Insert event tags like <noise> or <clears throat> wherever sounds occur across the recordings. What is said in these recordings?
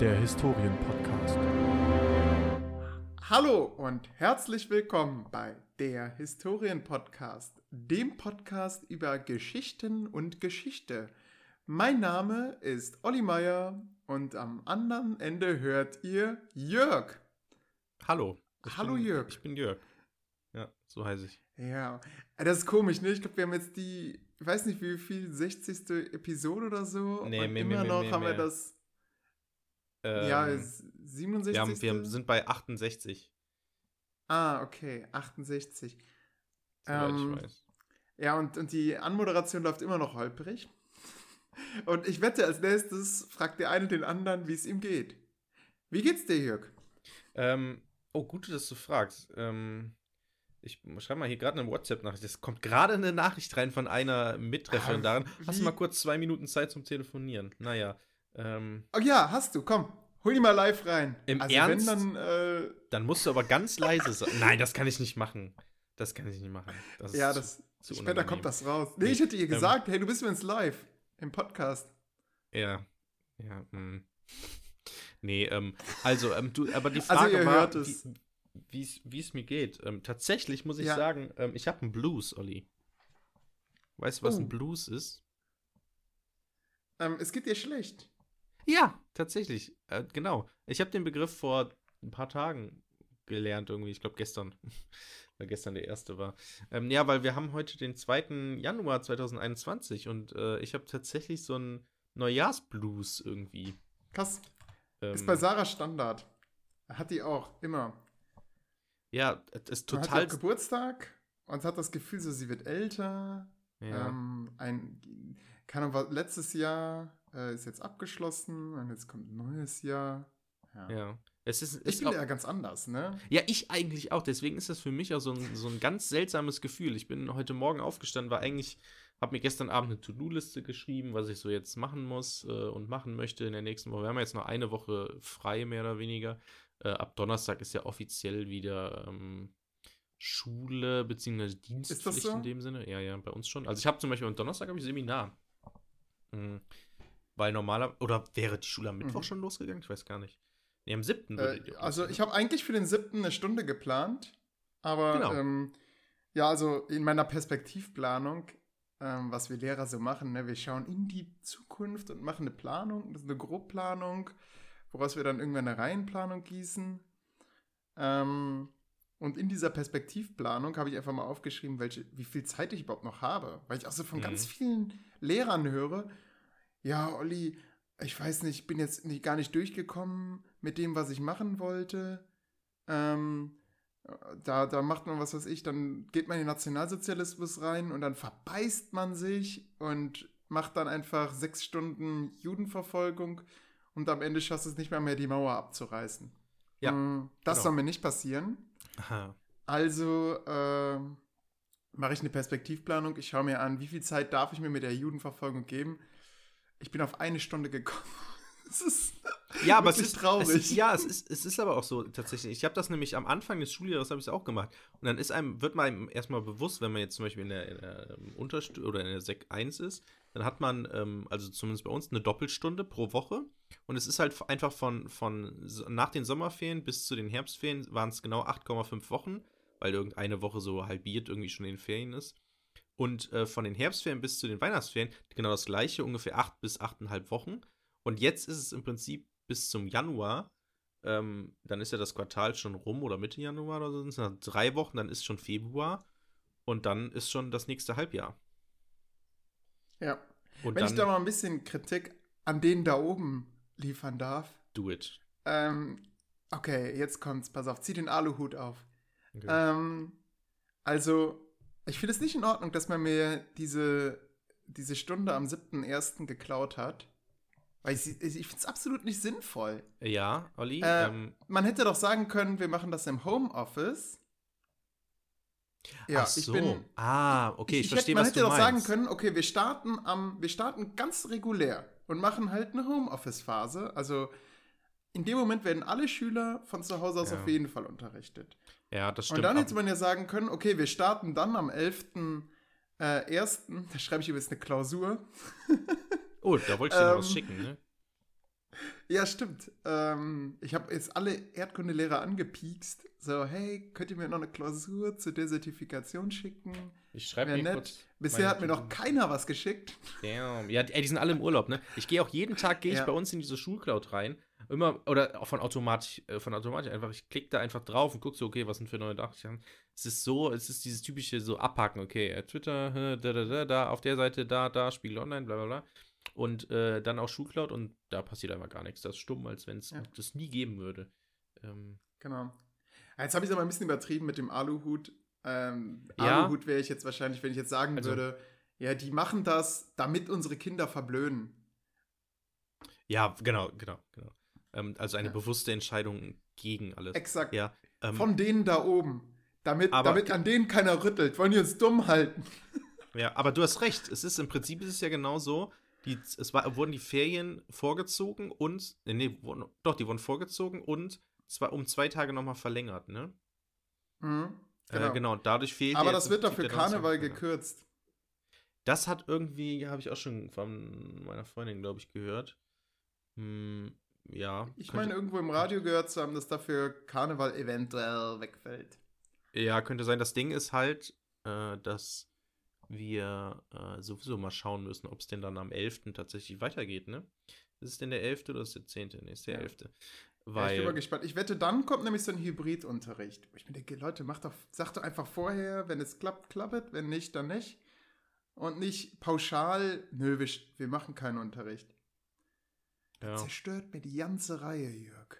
der Historienpodcast. Hallo und herzlich willkommen bei der Historienpodcast, dem Podcast über Geschichten und Geschichte. Mein Name ist Olli Meier und am anderen Ende hört ihr Jörg. Hallo. Hallo bin, Jörg. Ich bin Jörg. Ja, so heiße ich. Ja, das ist komisch, ne? Ich glaube, wir haben jetzt die, ich weiß nicht wie viel, 60. Episode oder so. Nee, und mehr, immer mehr, noch mehr, haben wir das, Ähm, ja, ist 67. wir, haben, wir sind bei 68. ah, okay, 68. Soweit Ähm, ich weiß. Ja, und, und die Anmoderation läuft immer noch holprig. <laughs> Und ich wette, als nächstes fragt der eine den anderen, wie es ihm geht. Wie geht's dir, Jörg? Ähm, oh, gut, dass du fragst. Ähm, ich schreibe mal hier gerade eine WhatsApp-Nachricht. Es kommt gerade eine Nachricht rein von einer Mitreferendarin. <laughs> Hast du mal kurz zwei Minuten Zeit zum Telefonieren? Naja. Ähm, Oh ja, hast du, komm. Hol die mal live rein. Im also Ernst? wenn dann, äh, dann musst du aber ganz leise sein. Nein, das kann ich nicht machen. Das kann ich nicht machen. Das ja, zu- das, zu später unangenehm. kommt das raus. Nee, ich hätte ihr ähm, gesagt, hey, du bist übrigens live im Podcast. Ja. Ja, hm. Nee, ähm, also, ähm, du, aber die Also Frage ihr war, wie es mir geht. Ähm, tatsächlich muss ich Ja. sagen, ähm, ich habe einen Blues, Olli. Weißt du, was Oh. ein Blues ist? Ähm, es geht dir schlecht. Ja, tatsächlich. Äh, genau. Ich habe den Begriff vor ein paar Tagen gelernt, irgendwie. Ich glaube, gestern. <laughs> weil gestern der erste war. Ähm, ja, weil wir haben heute den 2. Januar 2021 und äh, ich habe tatsächlich so einen Neujahrsblues irgendwie. Krass. Ähm, Ist bei Sarah Standard. Hat die auch, immer. ja, es ist Man total. hat auch Geburtstag und hat das Gefühl, so sie wird älter. ja. Ähm, ein, keine Ahnung, was- letztes Jahr äh, ist jetzt abgeschlossen und jetzt kommt ein neues Jahr. Ja. ja. Es ist, Ich bin ja ganz anders, ne? Ja, ich eigentlich auch. Deswegen ist das für mich auch so ein, so ein ganz seltsames Gefühl. Ich bin heute Morgen aufgestanden, war eigentlich, habe mir gestern Abend eine To-Do-Liste geschrieben, was ich so jetzt machen muss äh, und machen möchte in der nächsten Woche. Wir haben ja jetzt noch eine Woche frei, mehr oder weniger. Äh, ab Donnerstag ist ja offiziell wieder ähm, Schule bzw. Dienstpflicht so? in dem Sinne. Ja, ja, bei uns schon. Also ich habe zum Beispiel am Donnerstag habe ich Seminar. Mhm. Weil normaler, oder wäre die Schule am Mittwoch Mhm. schon losgegangen? Ich weiß gar nicht. Nee, am 7. würde die Äh, also ich habe eigentlich für den siebten eine Stunde geplant, aber Genau. ähm, ja, also in meiner Perspektivplanung, ähm, was wir Lehrer so machen, ne, wir schauen in die Zukunft und machen eine Planung, das ist eine Grobplanung, woraus wir dann irgendwann eine Reihenplanung gießen. Ähm, und in dieser Perspektivplanung habe ich einfach mal aufgeschrieben, welche, wie viel Zeit ich überhaupt noch habe. Weil ich auch so von Mhm. ganz vielen Lehrern höre, ja, Olli, ich weiß nicht, ich bin jetzt nicht, gar nicht durchgekommen mit dem, was ich machen wollte. Ähm, da, da macht man was weiß ich, dann geht man in den Nationalsozialismus rein und dann verbeißt man sich und macht dann einfach sechs Stunden Judenverfolgung und am Ende schaffst du es nicht mehr, mehr die Mauer abzureißen. Ja, Mm, Das genau. soll mir nicht passieren. Aha. Also äh, mache ich eine Perspektivplanung. Ich schaue mir an, wie viel Zeit darf ich mir mit der Judenverfolgung geben. Ich bin auf eine Stunde gekommen. <laughs> Es ist Ja, aber es ist traurig. Es ist, ja, es ist, es ist aber auch so tatsächlich. Ich habe das nämlich am Anfang des Schuljahres habe ich es auch gemacht. Und dann ist einem, wird man erstmal bewusst, wenn man jetzt zum Beispiel in der, in der ähm, Unterstu oder in der Sek 1 ist, dann hat man, ähm, also zumindest bei uns, eine Doppelstunde pro Woche. Und es ist halt einfach von, von nach den Sommerferien bis zu den Herbstferien waren es genau 8,5 Wochen, weil irgendeine Woche so halbiert irgendwie schon in den Ferien ist. Und äh, von den Herbstferien bis zu den Weihnachtsferien genau das gleiche, ungefähr 8 bis 8,5 Wochen. Und jetzt ist es im Prinzip bis zum Januar. Ähm, dann ist ja das Quartal schon rum oder Mitte Januar oder so. Sind es drei Wochen, dann ist schon Februar. Und dann ist schon das nächste Halbjahr. ja. Und Wenn dann ich da mal ein bisschen Kritik an denen da oben liefern darf. do it. Ähm, okay, jetzt kommt's. Pass auf, zieh den Aluhut auf. Okay. Ähm, also, ich finde es nicht in Ordnung, dass man mir diese, diese Stunde am 7.1. geklaut hat. Weil ich, ich finde es absolut nicht sinnvoll. ja, Olli. Äh, ähm, Man hätte doch sagen können, wir machen das im Homeoffice. Ja, ach so. ich bin. ah, okay, ich, hätte- verstehe, man was hätte du doch meinst. sagen können, okay, wir starten am, wir starten ganz regulär und machen halt eine Homeoffice-Phase. Also in dem Moment werden alle Schüler von zu Hause aus Ja. auf jeden Fall unterrichtet. Ja, das stimmt. Und dann hätte man ja sagen können, okay, wir starten dann am 11. Äh, 1. <laughs> Da schreibe ich übrigens eine Klausur. <laughs> oh, da wollte ich dir noch was ähm, schicken, ne? Ja, stimmt. Ähm, ich habe jetzt alle Erdkundelehrer angepiekst. So, hey, könnt ihr mir noch eine Klausur zur Desertifikation schicken? Ich schreibe mir nett. kurz. Bisher hat mir noch keiner was geschickt. Damn. Ja, ey, die sind alle im Urlaub, ne? Ich gehe auch jeden Tag gehe ich Ja. bei uns in diese Schulcloud rein. Immer, oder auch von automatisch, äh, von automatisch einfach, ich klicke da einfach drauf und gucke so, okay, was sind für neue Nachrichten. Es ist so, es ist dieses typische so abhaken, okay, äh, Twitter, da, da, da, da, auf der Seite, da, da, Spiegel Online, bla, bla, bla. Und äh, dann auch Schulcloud und da passiert einfach gar nichts. Das ist stumm, als wenn es Ja. das nie geben würde. Ähm, Genau. Jetzt habe ich es aber ein bisschen übertrieben mit dem Aluhut. Ähm, Ja. Aluhut wäre ich jetzt wahrscheinlich, wenn ich jetzt sagen Also- würde, ja, die machen das, damit unsere Kinder verblöden. ja, genau, genau, genau. Ähm, also eine Ja. bewusste Entscheidung gegen alles. Exakt. Ja. Ähm, Von denen da oben. Damit, Aber- damit an denen keiner rüttelt. Wollen die uns dumm halten? <laughs> Ja, aber du hast recht. Es ist im Prinzip ist es ja genau so. Die, es war, wurden die Ferien vorgezogen und. Nee, nee, wurden, doch, die wurden vorgezogen und zwar um zwei Tage nochmal verlängert, ne? Mhm, Genau. Äh, genau, dadurch fehlt Aber das wird doch für Karneval gekürzt. Das hat irgendwie, habe ich auch schon von meiner Freundin, glaube ich, gehört. Hm, ja. Ich meine, irgendwo im Radio gehört zu haben, dass dafür Karneval eventuell wegfällt. Ja, könnte sein. Das Ding ist halt, äh, dass wir äh, sowieso mal schauen müssen, ob es denn dann am 11. tatsächlich weitergeht, ne? Ist es denn der 11. oder ist es der 10.? Nee, ist der Ja. 11. Ja, ich Weil, bin mal gespannt. Ich wette, dann kommt nämlich so ein Hybridunterricht. Ich mir denke, Leute, macht doch, sagt doch einfach vorher, wenn es klappt, klappt, wenn nicht, dann nicht. Und nicht pauschal, nö, wir, wir machen keinen Unterricht. Ja, Zerstört mir die ganze Reihe, Jörg.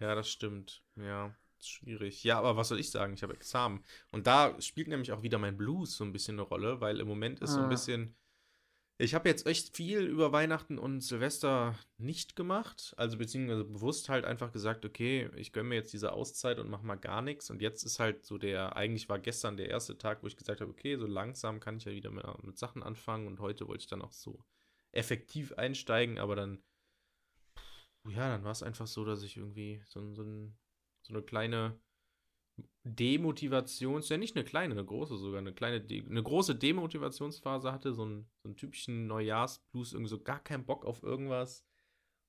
ja, das stimmt. Ja, schwierig. Ja, aber was soll ich sagen? Ich habe Examen. Und da spielt nämlich auch wieder mein Blues so ein bisschen eine Rolle, weil im Moment ist so Ah. ein bisschen. Ich habe jetzt echt viel über Weihnachten und Silvester nicht gemacht. Also beziehungsweise bewusst halt einfach gesagt, okay, ich gönne mir jetzt diese Auszeit und mache mal gar nichts. Und jetzt ist halt so der, eigentlich war gestern der erste Tag, wo ich gesagt habe, okay, so langsam kann ich ja wieder mit, mit Sachen anfangen. Und heute wollte ich dann auch so effektiv einsteigen, aber dann, ja, dann war es einfach so, dass ich irgendwie so, ein- so, ein, so eine kleine Demotivations, ja nicht eine kleine, eine große sogar, eine kleine, De eine große Demotivationsphase hatte, so einen, so einen typischen Neujahrsblues, irgendwie so gar keinen Bock auf irgendwas.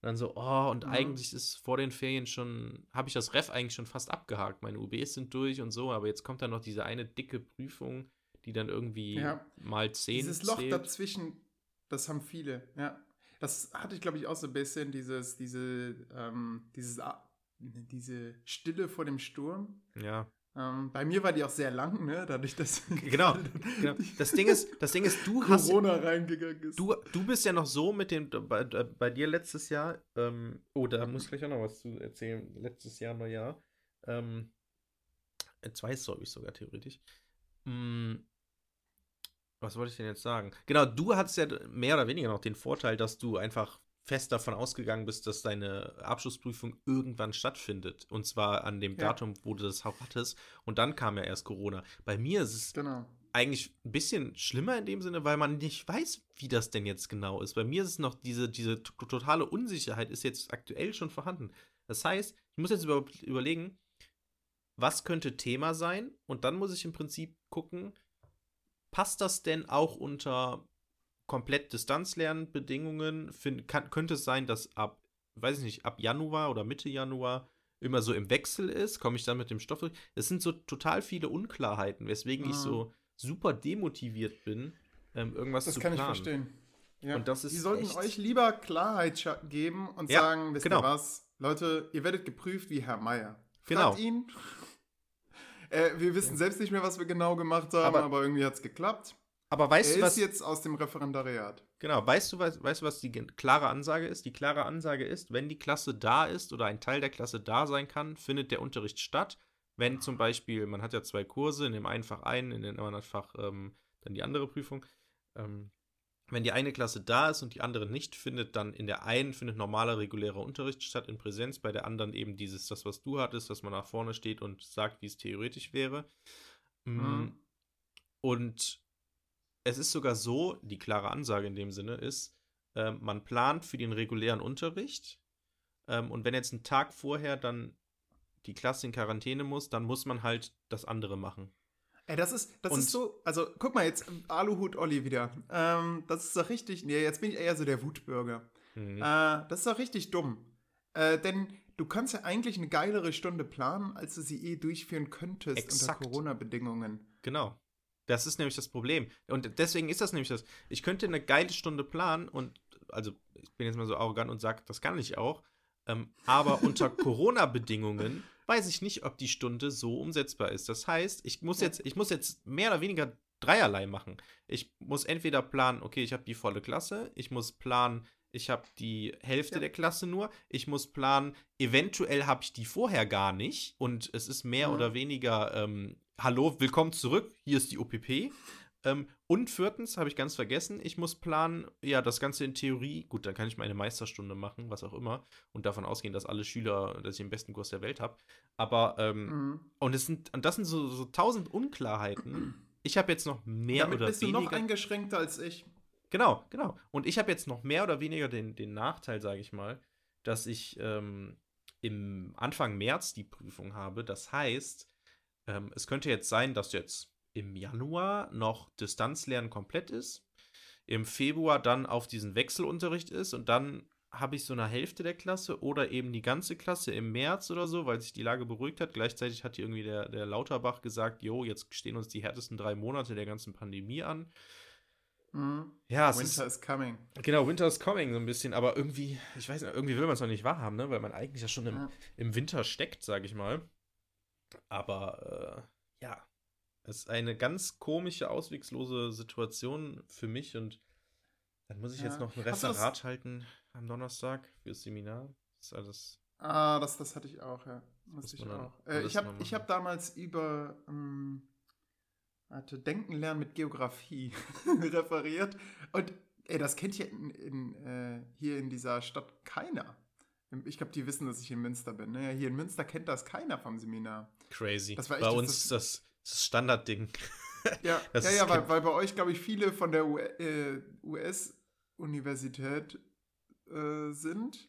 Und dann so, oh, und Mhm. eigentlich ist vor den Ferien schon, habe ich das Ref eigentlich schon fast abgehakt. Meine UBs sind durch und so, aber jetzt kommt dann noch diese eine dicke Prüfung, die dann irgendwie Ja. mal zehn Dieses Loch zählt. dazwischen, das haben viele, ja. Das hatte ich, glaube ich, auch so ein bisschen, dieses, diese, ähm, dieses, diese Stille vor dem Sturm. Ja. Ähm, bei mir war die auch sehr lang, ne? Dadurch, dass Genau, genau. Das Ding ist, das Ding ist, du <laughs> hast, Corona reingegangen ist. Du, du bist ja noch so mit dem, bei, äh, bei dir letztes Jahr, ähm, oh, da muss ich gleich auch noch was zu erzählen, letztes Jahr, Neujahr, ähm, äh, zwei Storys sogar theoretisch. Mm, was wollte ich denn jetzt sagen? Genau, du hattest ja mehr oder weniger noch den Vorteil, dass du einfach fest davon ausgegangen bist, dass deine Abschlussprüfung irgendwann stattfindet. Und zwar an dem Ja. Datum, wo du das hattest. Und dann kam ja erst Corona. Bei mir ist es Genau. eigentlich ein bisschen schlimmer in dem Sinne, weil man nicht weiß, wie das denn jetzt genau ist. Bei mir ist es noch diese, diese totale Unsicherheit ist jetzt aktuell schon vorhanden. Das heißt, ich muss jetzt über, überlegen, was könnte Thema sein und dann muss ich im Prinzip gucken, passt das denn auch unter komplett Distanzlernbedingungen? Find, kann, könnte es sein, dass ab, weiß ich nicht, ab Januar oder Mitte Januar immer so im Wechsel ist? Komme ich dann mit dem Stoff durch? Es sind so total viele Unklarheiten, weswegen ich Ah. so super demotiviert bin, ähm, irgendwas Das zu kann planen. ich verstehen. Ja. Und das ist Die sollten echt- euch lieber Klarheit geben und Ja, sagen, wisst genau. ihr was, Leute, ihr werdet geprüft wie Herr Meier. Fragt Genau. ihn. Äh, wir wissen selbst nicht mehr, was wir genau gemacht haben, Aber- aber, irgendwie hat es geklappt. Aber weißt er du, was, ist jetzt aus dem Referendariat. Genau, weißt du, was, weißt du, was die klare Ansage ist? Die klare Ansage ist, wenn die Klasse da ist oder ein Teil der Klasse da sein kann, findet der Unterricht statt. Wenn zum Beispiel, man hat ja zwei Kurse, in dem einen Fach einen, in dem anderen Fach ähm, dann die andere Prüfung. Ähm, wenn die eine Klasse da ist und die andere nicht findet, dann in der einen findet normaler regulärer Unterricht statt in Präsenz, bei der anderen eben dieses, das, was du hattest, dass man nach vorne steht und sagt, wie es theoretisch wäre. Mm, Mhm. Und es ist sogar so, die klare Ansage in dem Sinne ist, ähm, man plant für den regulären Unterricht ähm, und wenn jetzt einen Tag vorher dann die Klasse in Quarantäne muss, dann muss man halt das andere machen. Ey, das ist, das Und- ist so, also guck mal jetzt, Aluhut Olli wieder. Ähm, das ist doch richtig, nee, jetzt bin ich eher so der Wutbürger. Mhm. Äh, das ist doch richtig dumm. Äh, denn du kannst ja eigentlich eine geilere Stunde planen, als du sie eh durchführen könntest Exakt. unter Corona-Bedingungen. Genau. Das ist nämlich das Problem. Und deswegen ist das nämlich das. Ich könnte eine geile Stunde planen und, also, ich bin jetzt mal so arrogant und sage, das kann ich auch. Ähm, aber unter <laughs> Corona-Bedingungen weiß ich nicht, ob die Stunde so umsetzbar ist. Das heißt, ich muss Ja. jetzt, ich muss jetzt mehr oder weniger dreierlei machen. Ich muss entweder planen, okay, ich habe die volle Klasse, ich muss planen, ich habe die Hälfte Ja. der Klasse nur, ich muss planen, eventuell habe ich die vorher gar nicht und es ist mehr Mhm. oder weniger, ähm, hallo, willkommen zurück, hier ist die OPP. Ähm, und viertens habe ich ganz vergessen, ich muss planen, ja, das Ganze in Theorie, gut, dann kann ich meine Meisterstunde machen, was auch immer, und davon ausgehen, dass alle Schüler, dass ich den besten Kurs der Welt habe. Aber, ähm, Mhm. und, es sind, und das sind so, so tausend Unklarheiten. Ich habe jetzt noch mehr Damit oder bist du weniger. noch eingeschränkter als ich. Genau, genau. Und ich habe jetzt noch mehr oder weniger den, den Nachteil, sage ich mal, dass ich ähm, im Anfang März die Prüfung habe. Das heißt, ähm, es könnte jetzt sein, dass jetzt im Januar noch Distanzlernen komplett ist, im Februar dann auf diesen Wechselunterricht ist und dann habe ich so eine Hälfte der Klasse oder eben die ganze Klasse im März oder so, weil sich die Lage beruhigt hat. Gleichzeitig hat hier irgendwie der, der Lauterbach gesagt, jo, jetzt stehen uns die härtesten drei Monate der ganzen Pandemie an. Mhm. Ja, es Winter ist, is coming. Genau, Winter is coming so ein bisschen, aber irgendwie, ich weiß nicht, irgendwie will man es noch nicht wahrhaben, ne? Weil man eigentlich ja schon im, Ja. im Winter steckt, sage ich mal. Aber äh, ja, es ist eine ganz komische, auswegslose Situation für mich und dann muss ich Ja. jetzt noch ein das- Referat halten am Donnerstag fürs Seminar. Das ist alles. Ah, das, das hatte ich auch, ja. Musste ich auch. Äh, ich habe hab damals über ähm, warte, Denken lernen mit Geografie <laughs> referiert. Und ey, das kennt hier in, in, äh, hier in dieser Stadt keiner. Ich glaube, die wissen, dass ich in Münster bin. Ne? Hier in Münster kennt das keiner vom Seminar. Crazy. Das Bei uns ist das, das Standardding. Ja, <laughs> Das ja, ist ja weil, weil bei euch, glaube ich, viele von der U äh, US-Universität äh, sind.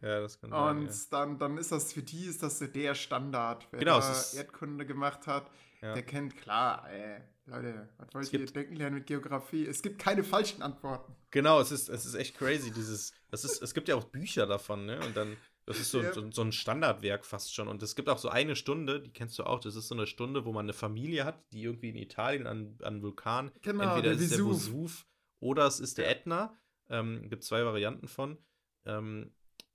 Ja, das kann sein. Und dann, dann ist das für die ist das so der Standard. Wer Genau, da es Erdkunde gemacht hat, Ja. der kennt klar, ey, Leute, was wollt Es ihr denken lernen mit Geografie? Es gibt keine falschen Antworten. Genau, es ist, es ist echt crazy, dieses, das ist, es gibt ja auch Bücher davon, ne? Und dann, das ist so, Ja. so, so ein Standardwerk fast schon. Und es gibt auch so eine Stunde, die kennst du auch, das ist so eine Stunde, wo man eine Familie hat, die irgendwie in Italien an, an Vulkan, Genau, entweder der ist es der Vesuv. Vesuv oder es ist der. Ätna. Ähm, gibt zwei Varianten von. Ähm,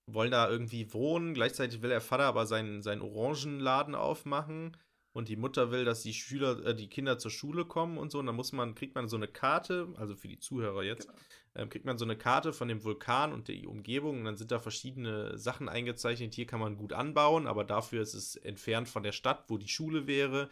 wollen da irgendwie wohnen. Gleichzeitig will der Vater aber seinen, seinen Orangenladen aufmachen. Und die Mutter will, dass die Schüler, äh, die Kinder zur Schule kommen und so. Und dann muss man, kriegt man so eine Karte, also für die Zuhörer jetzt, Genau. Ähm, kriegt man so eine Karte von dem Vulkan und der Umgebung. Und dann sind da verschiedene Sachen eingezeichnet. Hier kann man gut anbauen, aber dafür ist es entfernt von der Stadt, wo die Schule wäre.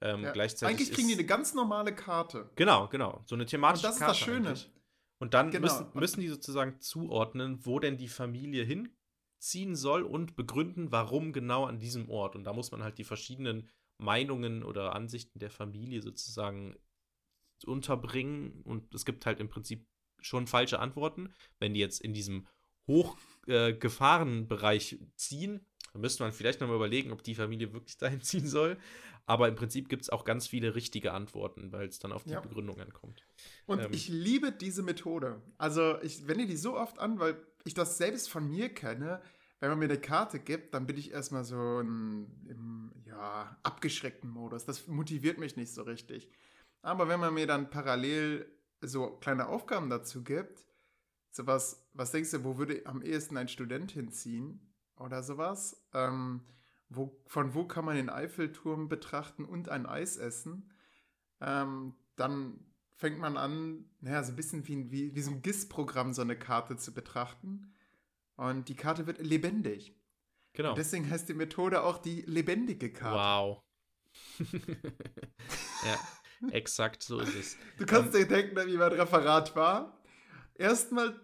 Ähm, Ja. Gleichzeitig Eigentlich kriegen die eine ganz normale Karte. Genau, genau. So eine thematische Und das ist Karte das Schöne. eigentlich. Und dann Genau. müssen, müssen die sozusagen zuordnen, wo denn die Familie hinziehen soll und begründen, warum genau an diesem Ort. Und da muss man halt die verschiedenen Meinungen oder Ansichten der Familie sozusagen unterbringen. Und es gibt halt im Prinzip schon falsche Antworten. Wenn die jetzt in diesem Hochgefahrenbereich ziehen, dann müsste man vielleicht nochmal überlegen, ob die Familie wirklich <laughs> dahin ziehen soll. Aber im Prinzip gibt es auch ganz viele richtige Antworten, weil es dann auf die Ja. Begründung ankommt. Und Ähm. ich liebe diese Methode. Also ich wende die so oft an, weil ich das selbst von mir kenne. Wenn man mir eine Karte gibt, dann bin ich erstmal so in, im ja, abgeschreckten Modus. Das motiviert mich nicht so richtig. Aber wenn man mir dann parallel so kleine Aufgaben dazu gibt, sowas, was denkst du, wo würde am ehesten ein Student hinziehen oder sowas? Ähm, wo, von wo kann man den Eiffelturm betrachten und ein Eis essen? Ähm, dann fängt man an, naja, so ein bisschen wie, wie, wie so ein GIS-Programm so eine Karte zu betrachten. Und die Karte wird lebendig. Genau. Und deswegen heißt die Methode auch die lebendige Karte. Wow. <laughs> ja, exakt so ist es. Du kannst dir denken, wie mein Referat war. Erstmal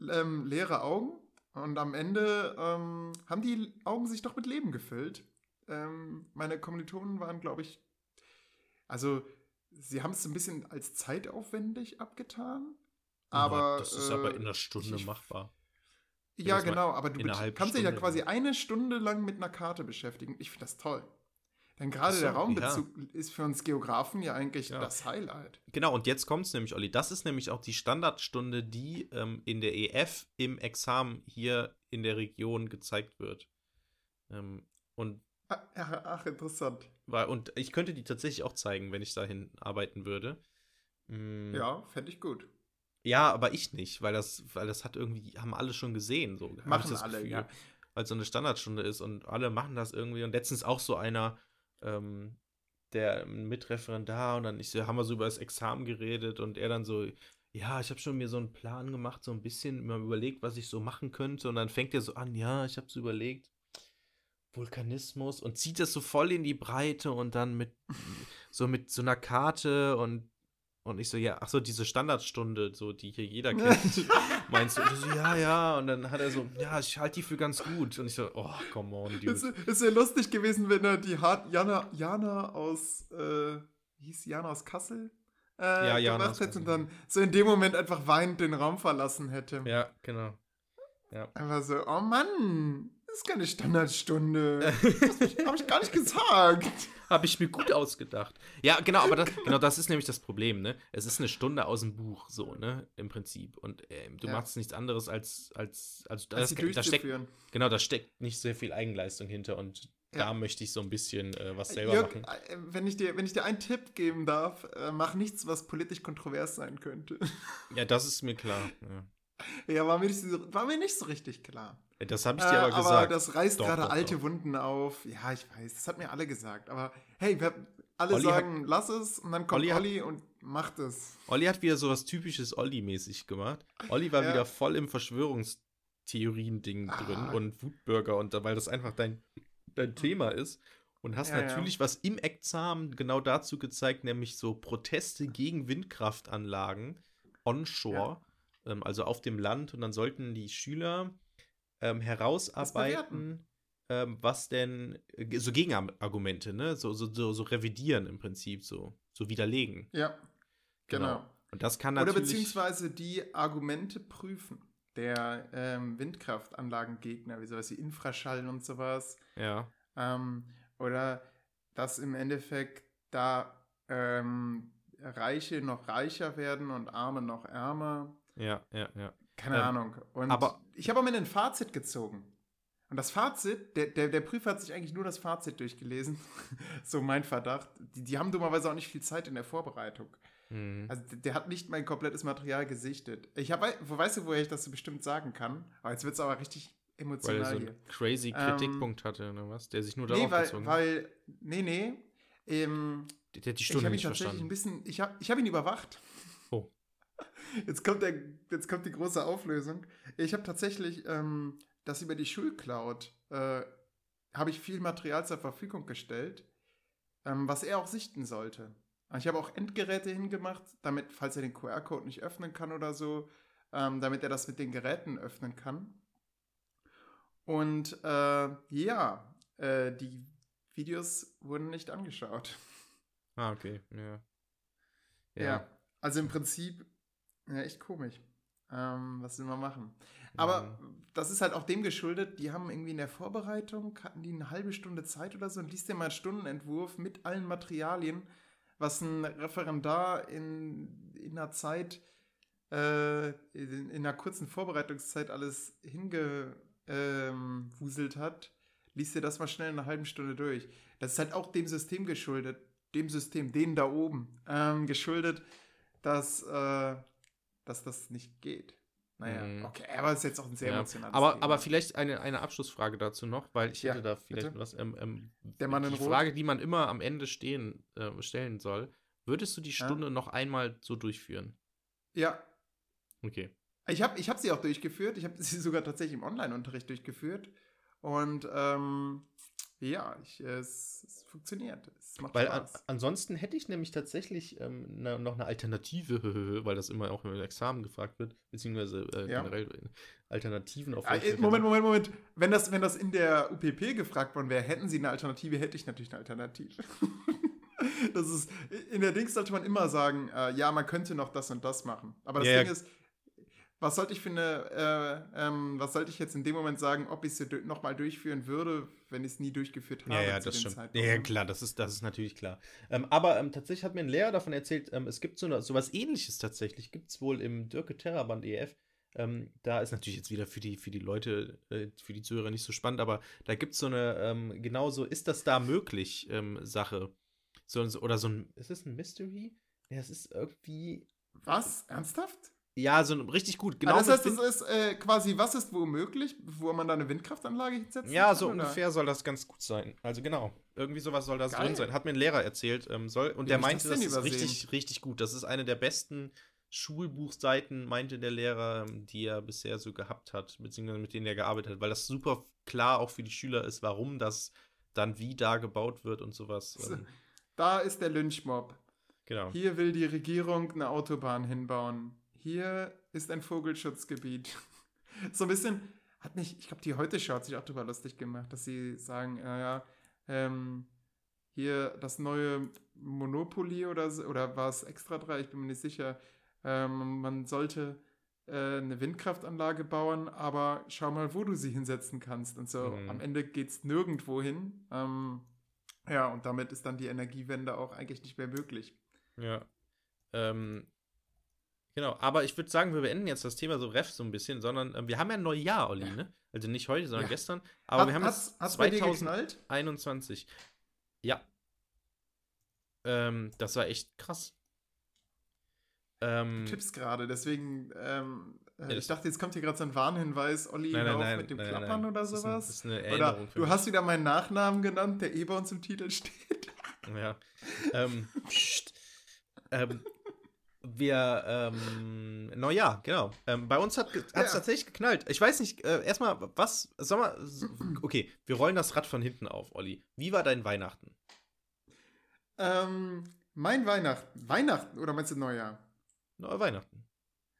ähm, leere Augen und am Ende ähm, haben die Augen sich doch mit Leben gefüllt. Ähm, meine Kommilitonen waren, glaube ich, also sie haben es so ein bisschen als zeitaufwendig abgetan. Aber das ist aber äh, in einer Stunde ich- machbar. Ja, genau, aber du kannst dich ja Stunde quasi eine Stunde lang mit einer Karte beschäftigen. Ich finde das toll. Denn gerade so, der Raumbezug ist für uns Geografen ja eigentlich Ja. das Highlight. Genau, und jetzt kommt es nämlich, Olli. Das ist nämlich auch die Standardstunde, die ähm, in der EF im Examen hier in der Region gezeigt wird. Ähm, und, Ach, ach, ach, interessant. weil, und ich könnte die tatsächlich auch zeigen, wenn ich dahin arbeiten würde. Mm, Ja, fände ich gut. Ja, aber ich nicht, weil das, weil das hat irgendwie, haben alle schon gesehen, so. Machen das alle, Gefühl. ja. Weil es so eine Standardstunde ist und alle machen das irgendwie. Und letztens auch so einer, ähm, der Mitreferendar und dann ich, haben wir so über das Examen geredet und er dann so, ja, ich habe schon mir so einen Plan gemacht, so ein bisschen mal überlegt, was ich so machen könnte. Und dann fängt er so an, ja, ich habe so überlegt, Vulkanismus und zieht das so voll in die Breite und dann mit so mit so einer Karte und und ich so, ja, ach so, diese Standardstunde, so, die hier jeder kennt. <laughs> Meinst du? Und so, ja, ja. Und dann hat er so, ja, ich halte die für ganz gut. Und ich so, oh, come on, Es dude. es wäre lustig gewesen, wenn er die Hart Jana, Jana aus, äh, wie hieß Jana aus Kassel? Äh, Ja, Jana gemacht hätte und dann so in dem Moment einfach weinend den Raum verlassen hätte. Ja, genau. Einfach so, oh Mann, ist keine Standardstunde. <laughs> Das habe ich gar nicht gesagt. Habe ich mir gut ausgedacht. Ja, genau, aber das, <laughs> genau das ist nämlich das Problem, ne? Es ist eine Stunde aus dem Buch, so, ne? Im Prinzip. Und ähm, du Ja. machst nichts anderes als, als, als, Das das, da steckt, genau, da steckt nicht sehr viel Eigenleistung hinter und Ja. da möchte ich so ein bisschen äh, was selber Jörg, machen. äh, wenn ich, dir, wenn ich dir einen Tipp geben darf, äh, mach nichts, was politisch kontrovers sein könnte. Ja, das ist mir klar. Ja. <laughs> ja, war mir, nicht so, war mir nicht so richtig klar. Das habe ich dir Äh, aber gesagt. das reißt Doch, gerade doch, alte doch. Wunden auf. Ja, ich weiß, das hat mir alle gesagt. Aber hey, wir, alle Olli hat- sagen, lass es und dann kommt Olli Olli, hat- und macht es. Olli hat wieder sowas typisches Olli-mäßig gemacht. Olli war Ja. wieder voll im Verschwörungstheorien-Ding Ah. drin und Wutbürger und da, weil das einfach dein, dein Thema ist. Und hast Ja, ja. natürlich was im Examen genau dazu gezeigt, nämlich so Proteste gegen Windkraftanlagen onshore, ähm, also auf dem Land. Und dann sollten die Schüler ähm, herausarbeiten, ähm, was denn, äh, so Gegenargumente, ne? So, so, so, so revidieren im Prinzip, so, so widerlegen. Ja, genau. Und das kann Oder natürlich. beziehungsweise die Argumente prüfen der ähm, Windkraftanlagengegner, wie sowas wie Infraschall und sowas. Ja. Ähm, oder dass im Endeffekt da ähm, Reiche noch reicher werden und Arme noch ärmer. Ja, ja, ja. Keine Ähm, Ahnung. Und aber- ich habe am Ende ein Fazit gezogen. Und das Fazit, der, der, der Prüfer hat sich eigentlich nur das Fazit durchgelesen. <laughs> so mein Verdacht. Die, die haben dummerweise auch nicht viel Zeit in der Vorbereitung. Mhm. Also der, der hat nicht mein komplettes Material gesichtet. Ich habe, wo weißt du, woher ich das so bestimmt sagen kann? Aber jetzt wird es aber richtig Weil er emotional so hier. einen crazy Ähm, Kritikpunkt hatte, oder was? Der sich nur darauf Nee, weil, bezogen hat. weil, nee, nee. Ähm, Der, der hat die ich Stunde habe ihn nicht tatsächlich verstanden. ein bisschen, ich habe ich hab ihn überwacht. Oh. Jetzt kommt, der, jetzt kommt die große Auflösung. Ich habe tatsächlich ähm, das über die Schulcloud, äh, habe ich viel Material zur Verfügung gestellt, ähm, was er auch sichten sollte. Ich habe auch Endgeräte hingemacht, damit, falls er den QR-Code nicht öffnen kann oder so, ähm, damit er das mit den Geräten öffnen kann. Und äh, ja, äh, die Videos wurden nicht angeschaut. Ah, okay. Ja. Ja. Also im Prinzip, ja, echt komisch. Ähm, was will man machen? Aber das ist halt auch dem geschuldet, die haben irgendwie in der Vorbereitung, hatten die eine halbe Stunde Zeit oder so und liest dir mal einen Stundenentwurf mit allen Materialien, was ein Referendar in, in einer Zeit, äh, in, in einer kurzen Vorbereitungszeit alles hingewuselt ähm, hat, liest dir das mal schnell in einer halben Stunde durch. Das ist halt auch dem System geschuldet, dem System, denen da oben, ähm, geschuldet, dass, äh, dass das nicht geht. Naja, Mhm. okay, aber es ist jetzt auch ein sehr Ja. emotionales Aber, Thema. aber vielleicht eine, eine Abschlussfrage dazu noch, weil ich Ja, hätte da vielleicht bitte. was. Ähm, ähm, Der Mann in die Rot? Frage, die man immer am Ende stehen, äh, stellen soll: Würdest du die Ja. Stunde noch einmal so durchführen? Ja, Okay. ich habe ich hab sie auch durchgeführt. Ich habe <laughs> sie sogar tatsächlich im Online-Unterricht durchgeführt. Und ähm, ja, ich, es, es funktioniert. Es macht Weil an, Spaß. ansonsten hätte ich nämlich tatsächlich ähm, na, noch eine Alternative, <laughs> weil das immer auch im Examen gefragt wird, beziehungsweise äh, Ja. generell Alternativen auf Ah, äh, Moment, Moment, Moment. Wenn das, wenn das in der UPP gefragt worden wäre, hätten sie eine Alternative, hätte ich natürlich eine Alternative. <laughs> das ist, in der Dings sollte man immer sagen, äh, ja, man könnte noch das und das machen. Aber das ja. Ding ist, was sollte ich für eine, äh, ähm, was sollte ich jetzt in dem Moment sagen, ob ich sie nochmal durchführen würde, wenn ich es nie durchgeführt habe? Ja, ja, das stimmt. Ja, ja, klar, das ist, das ist natürlich klar. Ähm, aber ähm, tatsächlich hat mir ein Lehrer davon erzählt, ähm, es gibt so, eine, so was ähnliches tatsächlich, gibt es wohl im Dirke Terraband EF. Ähm, da ist natürlich jetzt wieder für die, für die Leute, äh, für die Zuhörer nicht so spannend, aber da gibt es so eine, ähm, genau so, ist das da möglich, ähm, Sache. So, oder so ein, ist das ein Mystery? Ja, es ist irgendwie. Was? Ernsthaft? Ja, so richtig gut. Genau. Ah, das heißt, das ist äh, quasi, was ist womöglich, wo man da eine Windkraftanlage hinsetzt? Ja, so kann, ungefähr soll das ganz gut sein. Also genau, irgendwie sowas soll das Geil. drin sein. Hat mir ein Lehrer erzählt. Ähm, soll, und Wie der meinte, das, das ist richtig, richtig gut. Das ist eine der besten Schulbuchseiten, meinte der Lehrer, die er bisher so gehabt hat, beziehungsweise mit denen er gearbeitet hat, weil das super klar auch für die Schüler ist, warum das dann wie da gebaut wird und sowas. Ähm. Da ist der Lynchmob. Genau. Hier will die Regierung eine Autobahn hinbauen hier ist ein Vogelschutzgebiet. <laughs> so ein bisschen, hat mich, ich glaube, die Heute-Show hat sich auch darüber lustig gemacht, dass sie sagen, ja, ja, ähm, hier das neue Monopoly oder, oder war es Extra 3, ich bin mir nicht sicher. Ähm, man sollte äh, eine Windkraftanlage bauen, aber schau mal, wo du sie hinsetzen kannst. Und so mhm. am Ende geht es nirgendwo hin. Ähm, ja, und damit ist dann die Energiewende auch eigentlich nicht mehr möglich. Ja. Ähm, Genau, aber ich würde sagen, wir beenden jetzt das Thema so ref so ein bisschen, sondern äh, wir haben ja ein Neujahr, Olli, ne? Also nicht heute, sondern ja. gestern. Aber hat, wir haben jetzt 2021. Ja. Ähm, das war echt krass. Ähm, Tipps gerade, deswegen, ähm, äh, ja, ich dachte, jetzt kommt hier gerade so ein Warnhinweis, Olli, nein, nein, nein, mit dem Klappern oder sowas. Das ist, ein, das ist eine oder du hast wieder meinen Nachnamen genannt, der eh bei uns im Titel steht. Ja. ähm, <laughs> pst. ähm, wir, ähm, Neujahr, genau. Ähm, bei uns hat es ja. tatsächlich geknallt. Ich weiß nicht, äh, erstmal, was, sag mal, okay, wir rollen das Rad von hinten auf, Olli. Wie war dein Weihnachten? Ähm, mein Weihnachten. Weihnachten oder meinst du Neujahr? Neuer Weihnachten.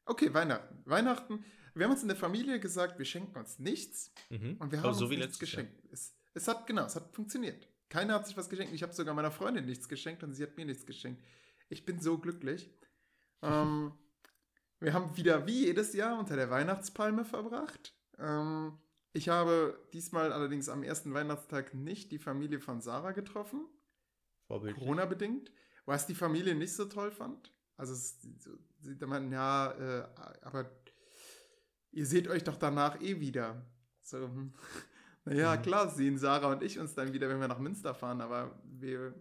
Okay, Weihnachten. Weihnachten. Wir haben uns in der Familie gesagt, wir schenken uns nichts. Mhm. Und wir haben so uns nichts geschenkt. Es, es hat, genau, es hat funktioniert. Keiner hat sich was geschenkt. Ich habe sogar meiner Freundin nichts geschenkt und sie hat mir nichts geschenkt. Ich bin so glücklich. Ähm, wir haben wieder wie jedes Jahr unter der Weihnachtspalme verbracht. Ähm, ich habe diesmal allerdings am ersten Weihnachtstag nicht die Familie von Sarah getroffen. Corona-bedingt. Was die Familie nicht so toll fand. Also, sie meinten, ja, äh, aber ihr seht euch doch danach eh wieder. So, hm. <laughs> naja, mhm. klar sehen Sarah und ich uns dann wieder, wenn wir nach Münster fahren, aber wir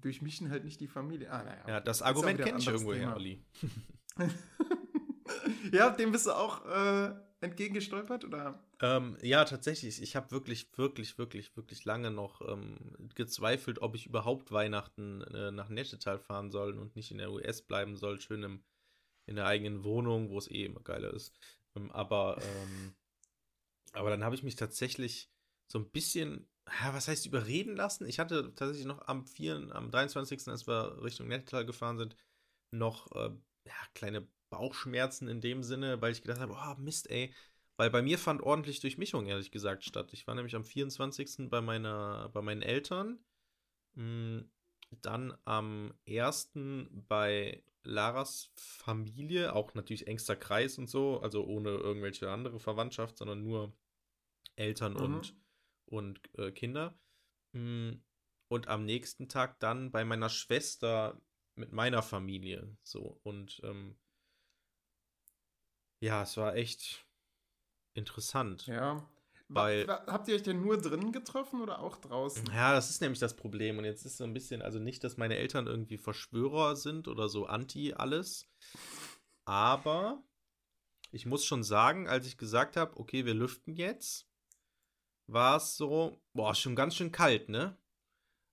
durchmischen halt nicht die Familie. Ah, naja. Ja, das Argument kenne ich irgendwo her, Olli. <laughs> ja, dem bist du auch äh, entgegengestolpert, oder? Ähm, ja, tatsächlich. Ich habe wirklich, wirklich, wirklich, wirklich lange noch ähm, gezweifelt, ob ich überhaupt Weihnachten äh, nach Nettetal fahren soll und nicht in der US bleiben soll, schön im, in der eigenen Wohnung, wo es eh immer geiler ist. Ähm, aber, ähm, aber dann habe ich mich tatsächlich so ein bisschen was heißt überreden lassen? Ich hatte tatsächlich noch am 4., am 23., als wir Richtung Nettetal gefahren sind, noch äh, ja, kleine Bauchschmerzen in dem Sinne, weil ich gedacht habe, oh Mist, ey. Weil bei mir fand ordentlich Durchmischung, ehrlich gesagt, statt. Ich war nämlich am 24. bei meiner, bei meinen Eltern. Mh, hm, dann am 1. bei Laras Familie, auch natürlich engster Kreis und so, also ohne irgendwelche andere Verwandtschaft, sondern nur Eltern mhm. und und äh, Kinder. Mm, und am nächsten Tag dann bei meiner Schwester mit meiner Familie. So. Und ähm, ja, es war echt interessant. Ja. Weil, Habt ihr euch denn nur drinnen getroffen oder auch draußen? Ja, das ist nämlich das Problem. Und jetzt ist so ein bisschen, also nicht, dass meine Eltern irgendwie Verschwörer sind oder so anti alles. Aber ich muss schon sagen, als ich gesagt habe, okay, wir lüften jetzt, war es so, boah, schon ganz schön kalt, ne?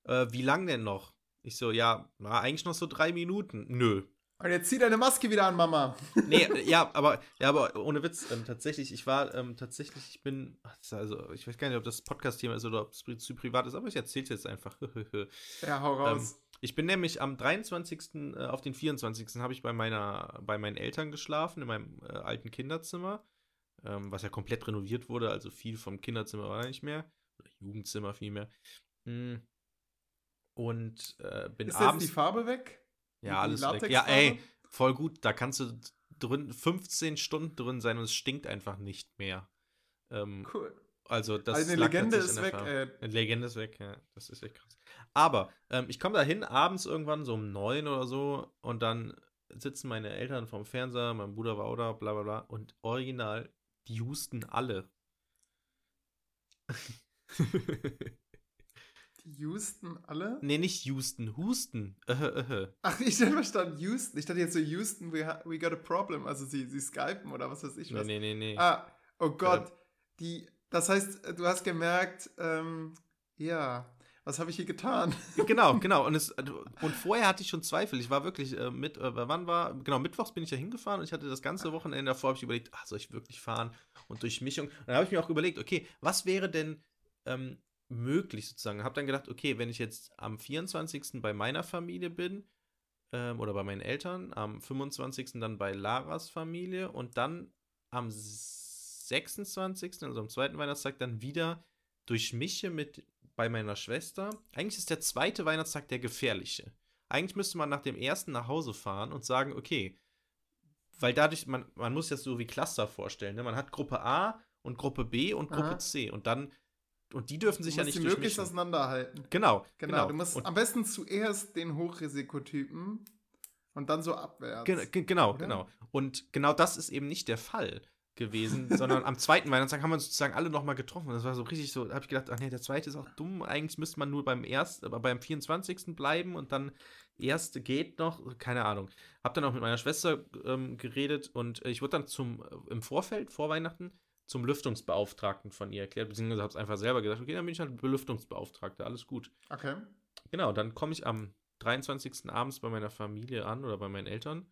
Äh, wie lang denn noch? Ich so, ja, war eigentlich noch so drei Minuten. Nö. Und jetzt zieh deine Maske wieder an, Mama. Nee, <laughs> ja, aber, ja, aber ohne Witz, ähm, tatsächlich, ich war ähm, tatsächlich, ich bin, also, ich weiß gar nicht, ob das Podcast-Thema ist oder ob es zu privat ist, aber ich erzähle es jetzt einfach. <laughs> ja, hau raus. Ähm, ich bin nämlich am 23. Äh, auf den 24. habe ich bei meiner, bei meinen Eltern geschlafen, in meinem äh, alten Kinderzimmer ähm, was ja komplett renoviert wurde, also viel vom Kinderzimmer war nicht mehr, oder Jugendzimmer vielmehr. Mhm. Und äh, bin Ist abends. Ist die Farbe weg? Ja, alles weg. Ja, ey, voll gut. Da kannst du drin, 15 Stunden drin sein und es stinkt einfach nicht mehr. Ähm, Cool. also das Also eine Legende ist weg, ey. Eine Legende ist weg, ja. Das ist echt krass. Aber ähm, ich komme da hin, abends irgendwann, so um neun oder so, und dann sitzen meine Eltern vorm Fernseher, mein Bruder war auch da, bla bla bla, und original, die husten alle. Die Houston alle? nee, nicht Houston, Husten. Äh, äh, äh. Ach, ich hätte verstanden Houston. Ich dachte jetzt so Houston, we, we got a problem. Also sie, sie skypen oder was weiß ich Nee, was. nee, nee, nee. Ah, oh Gott. Die, das heißt, du hast gemerkt, ähm, ja, was habe ich hier getan? Genau, <laughs> genau. Und, es, und vorher hatte ich schon Zweifel. Ich war wirklich äh, mit, äh, wann war, genau, mittwochs bin ich ja hingefahren und ich hatte das ganze Wochenende davor, habe ich überlegt, ach, soll ich wirklich fahren? Und durch Mischung. Und dann habe ich mir auch überlegt, okay, was wäre denn ähm, möglich sozusagen? Habe dann gedacht, okay, wenn ich jetzt am 24. bei meiner Familie bin ähm, oder bei meinen Eltern, am 25. dann bei Laras Familie und dann am 26., also am zweiten Weihnachtstag, dann wieder durchmische mit bei meiner Schwester. Eigentlich ist der zweite Weihnachtstag der gefährliche. Eigentlich müsste man nach dem ersten nach Hause fahren und sagen, okay, weil dadurch, man, man muss das so wie Cluster vorstellen. Ne? Man hat Gruppe A und Gruppe B und Gruppe Aha. C. Und dann, und die dürfen sich du ja nicht die möglichst auseinanderhalten. Genau, Genau, genau. du musst und, am besten zuerst den Hochrisikotypen und dann so abwärts. Ge- genau, oder? genau. Und genau das ist eben nicht der Fall gewesen, sondern am zweiten Weihnachtstag haben wir uns sozusagen alle nochmal getroffen. Das war so richtig so, da habe ich gedacht, ach nee, der zweite ist auch dumm. Eigentlich müsste man nur beim ersten, aber beim 24. bleiben und dann erste geht noch, keine Ahnung. Hab dann auch mit meiner Schwester ähm, geredet und ich wurde dann zum, äh, im Vorfeld, vor Weihnachten, zum Lüftungsbeauftragten von ihr erklärt, beziehungsweise habe es einfach selber gesagt, okay, dann bin ich halt Belüftungsbeauftragter, alles gut. Okay. Genau, dann komme ich am 23. abends bei meiner Familie an oder bei meinen Eltern.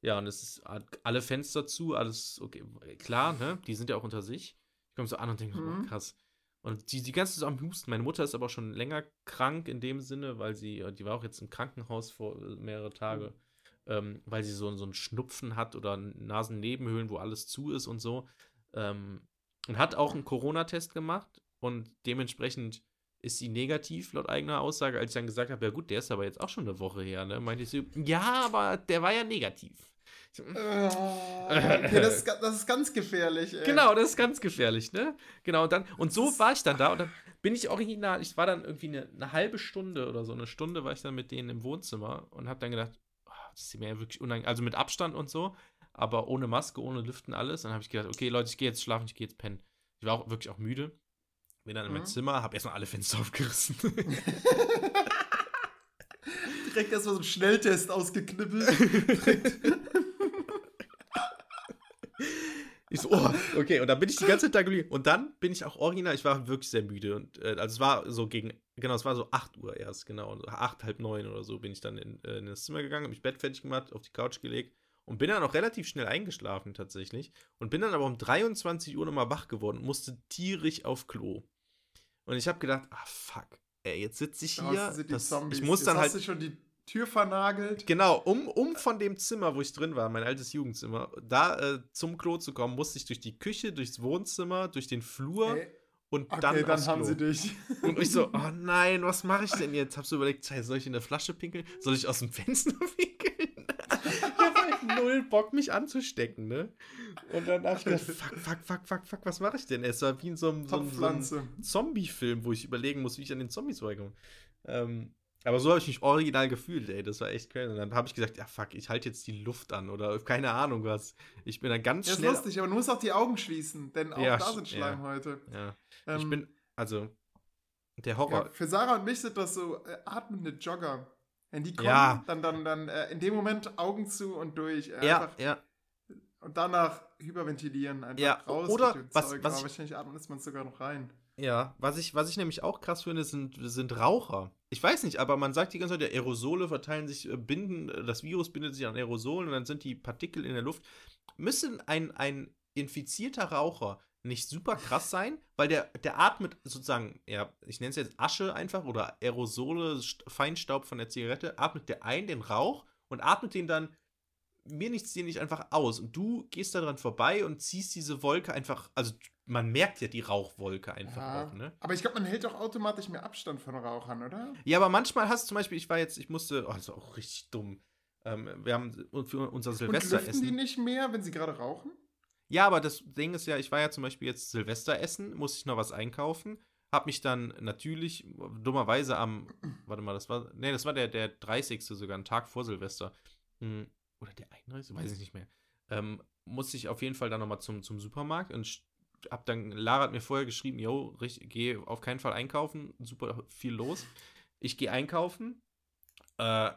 Ja, und es ist alle Fenster zu, alles okay, klar, ne? Die sind ja auch unter sich. Ich komme so an und denke, Mhm. oh, krass. Und die, die ganze Zeit so am Husten. Meine Mutter ist aber schon länger krank in dem Sinne, weil sie, äh, die war auch jetzt im Krankenhaus vor äh, mehrere Tage, ähm, weil sie so, so einen Schnupfen hat oder Nasennebenhöhlen, wo alles zu ist und so. Ähm, und hat auch einen Corona-Test gemacht und dementsprechend ist sie negativ, laut eigener Aussage. Als ich dann gesagt habe, ja gut, der ist aber jetzt auch schon eine Woche her, ne? Meinte sie, ja, aber der war ja negativ. So, Äh, <laughs> okay, das ist, das ist ganz gefährlich. Ey. Genau, das ist ganz gefährlich, ne? Genau, und dann, und so war ich dann da und dann bin ich original, ich war dann irgendwie eine, eine halbe Stunde oder so, eine Stunde war ich dann mit denen im Wohnzimmer und habe dann gedacht, oh, das ist mir ja wirklich unangenehm, also mit Abstand und so, aber ohne Maske, ohne Lüften, alles. Dann habe ich gedacht, okay, Leute, ich gehe jetzt schlafen, ich gehe jetzt pennen. Ich war auch wirklich auch müde. Bin dann in mein Mhm. Zimmer, habe erstmal alle Fenster <laughs> aufgerissen. Direkt erstmal so einen Schnelltest ausgeknippelt. <laughs> Ich so, oh, okay, und dann bin ich die ganze Zeit da. Und dann bin ich auch original, ich war wirklich sehr müde. Und äh, also es war so gegen, genau, es war so 8 Uhr erst, genau. Und so 8, halb 9 oder so bin ich dann in, äh, in das Zimmer gegangen, habe mich Bett fertig gemacht, auf die Couch gelegt und bin dann auch relativ schnell eingeschlafen tatsächlich. Und bin dann aber um 23 Uhr nochmal wach geworden und musste tierisch auf Klo. Und ich habe gedacht, ah fuck, ey, jetzt sitze ich hier. Das, Zombies. ich muss Jetzt dann halt hast du schon die Tür vernagelt. Genau, um, um von dem Zimmer, wo ich drin war, mein altes Jugendzimmer, da äh, zum Klo zu kommen, musste ich durch die Küche, durchs Wohnzimmer, durch den Flur Ey, und okay, dann, dann, aufs haben Klo. sie dich. Und ich so, <laughs> oh nein, was mache ich denn jetzt? Hab so überlegt, soll ich in der Flasche pinkeln? Soll ich aus dem Fenster <laughs> pinkeln? Null Bock, mich anzustecken, ne? Und dann hab ich gedacht, fuck, fuck, fuck, fuck, fuck, was mache ich denn? Es war wie in so einem, so einem, so einem. Zombie-Film, wo ich überlegen muss, wie ich an den Zombies vorkomme. Ähm, aber so habe ich mich original gefühlt, ey. Das war echt crazy. Und dann habe ich gesagt, ja, fuck, ich halte jetzt die Luft an oder keine Ahnung was. Ich bin dann ganz Ja, ist schnell. lustig, aber du musst auch die Augen schließen, denn auch Ja, da sind ja. Schleimhäute. Ja, Ähm, ich bin, also, der ja, Horror. für Sarah und mich sind das so äh, atmende Jogger. Wenn die kommen, Ja. dann, dann, dann äh, in dem Moment Augen zu und durch. Äh, ja, einfach, ja. Und danach hyperventilieren, einfach Ja, raus oder was- Zeug. was aber ich- wahrscheinlich atmet man es sogar noch rein. Ja, was ich, was ich nämlich auch krass finde, sind, sind Raucher. Ich weiß nicht, aber man sagt die ganze Zeit, ja, Aerosole verteilen sich, äh, binden, äh, das Virus bindet sich an Aerosolen und dann sind die Partikel in der Luft. Müssen ein, ein infizierter Raucher nicht super krass sein, weil der, der atmet sozusagen, ja, ich nenne es jetzt Asche einfach oder Aerosole, St- Feinstaub von der Zigarette, atmet der ein, den Rauch und atmet den dann mir nichts dir nicht einfach aus. Und du gehst da dran vorbei und ziehst diese Wolke einfach, also man merkt ja die Rauchwolke einfach Ja. auch, ne? Aber ich glaube, man hält doch automatisch mehr Abstand von Rauchern, oder? Ja, aber manchmal hast du zum Beispiel, ich war jetzt, ich musste, oh, das war auch richtig dumm. Ähm, wir haben für unser Und lüften die nicht mehr, wenn sie gerade rauchen? Ja, aber das Ding ist ja, ich war ja zum Beispiel jetzt Silvesteressen, musste ich noch was einkaufen, hab mich dann natürlich dummerweise am, warte mal, das war, nee, das war der, der 30. sogar, ein Tag vor Silvester. Hm, Oder der 31. Weiß ich nicht mehr. Ähm, musste ich auf jeden Fall dann nochmal zum, zum Supermarkt und hab dann, Lara hat mir vorher geschrieben, yo, geh auf keinen Fall einkaufen, super viel los. Ich gehe einkaufen, äh,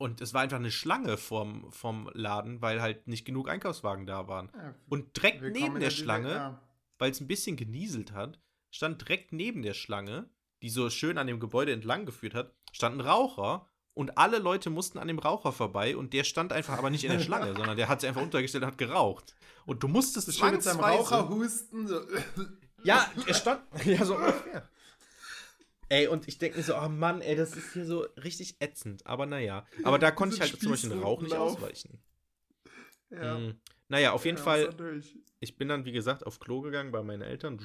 und es war einfach eine Schlange vom, vom Laden, weil halt nicht genug Einkaufswagen da waren. Ja, Und direkt neben der Schlange, ja. weil es ein bisschen genieselt hat, stand direkt neben der Schlange, die so schön an dem Gebäude entlang geführt hat, stand ein Raucher und alle Leute mussten an dem Raucher vorbei und der stand einfach aber nicht in der Schlange, <laughs> sondern der hat sich einfach untergestellt und hat geraucht. Und du musstest So schön mit seinem zwangsweise- Raucherhusten. So. Ja, <laughs> er stand. <laughs> Ja, so ungefähr. Ey, und ich denke mir so, oh Mann, ey, das ist hier so richtig ätzend. Aber naja. Aber da konnte ich halt zum Beispiel den Rauch nicht Spießrutenlauf. ausweichen. ja. Mm. Naja, auf jeden Ja, Fall ich bin dann, wie gesagt, auf Klo gegangen bei meinen Eltern.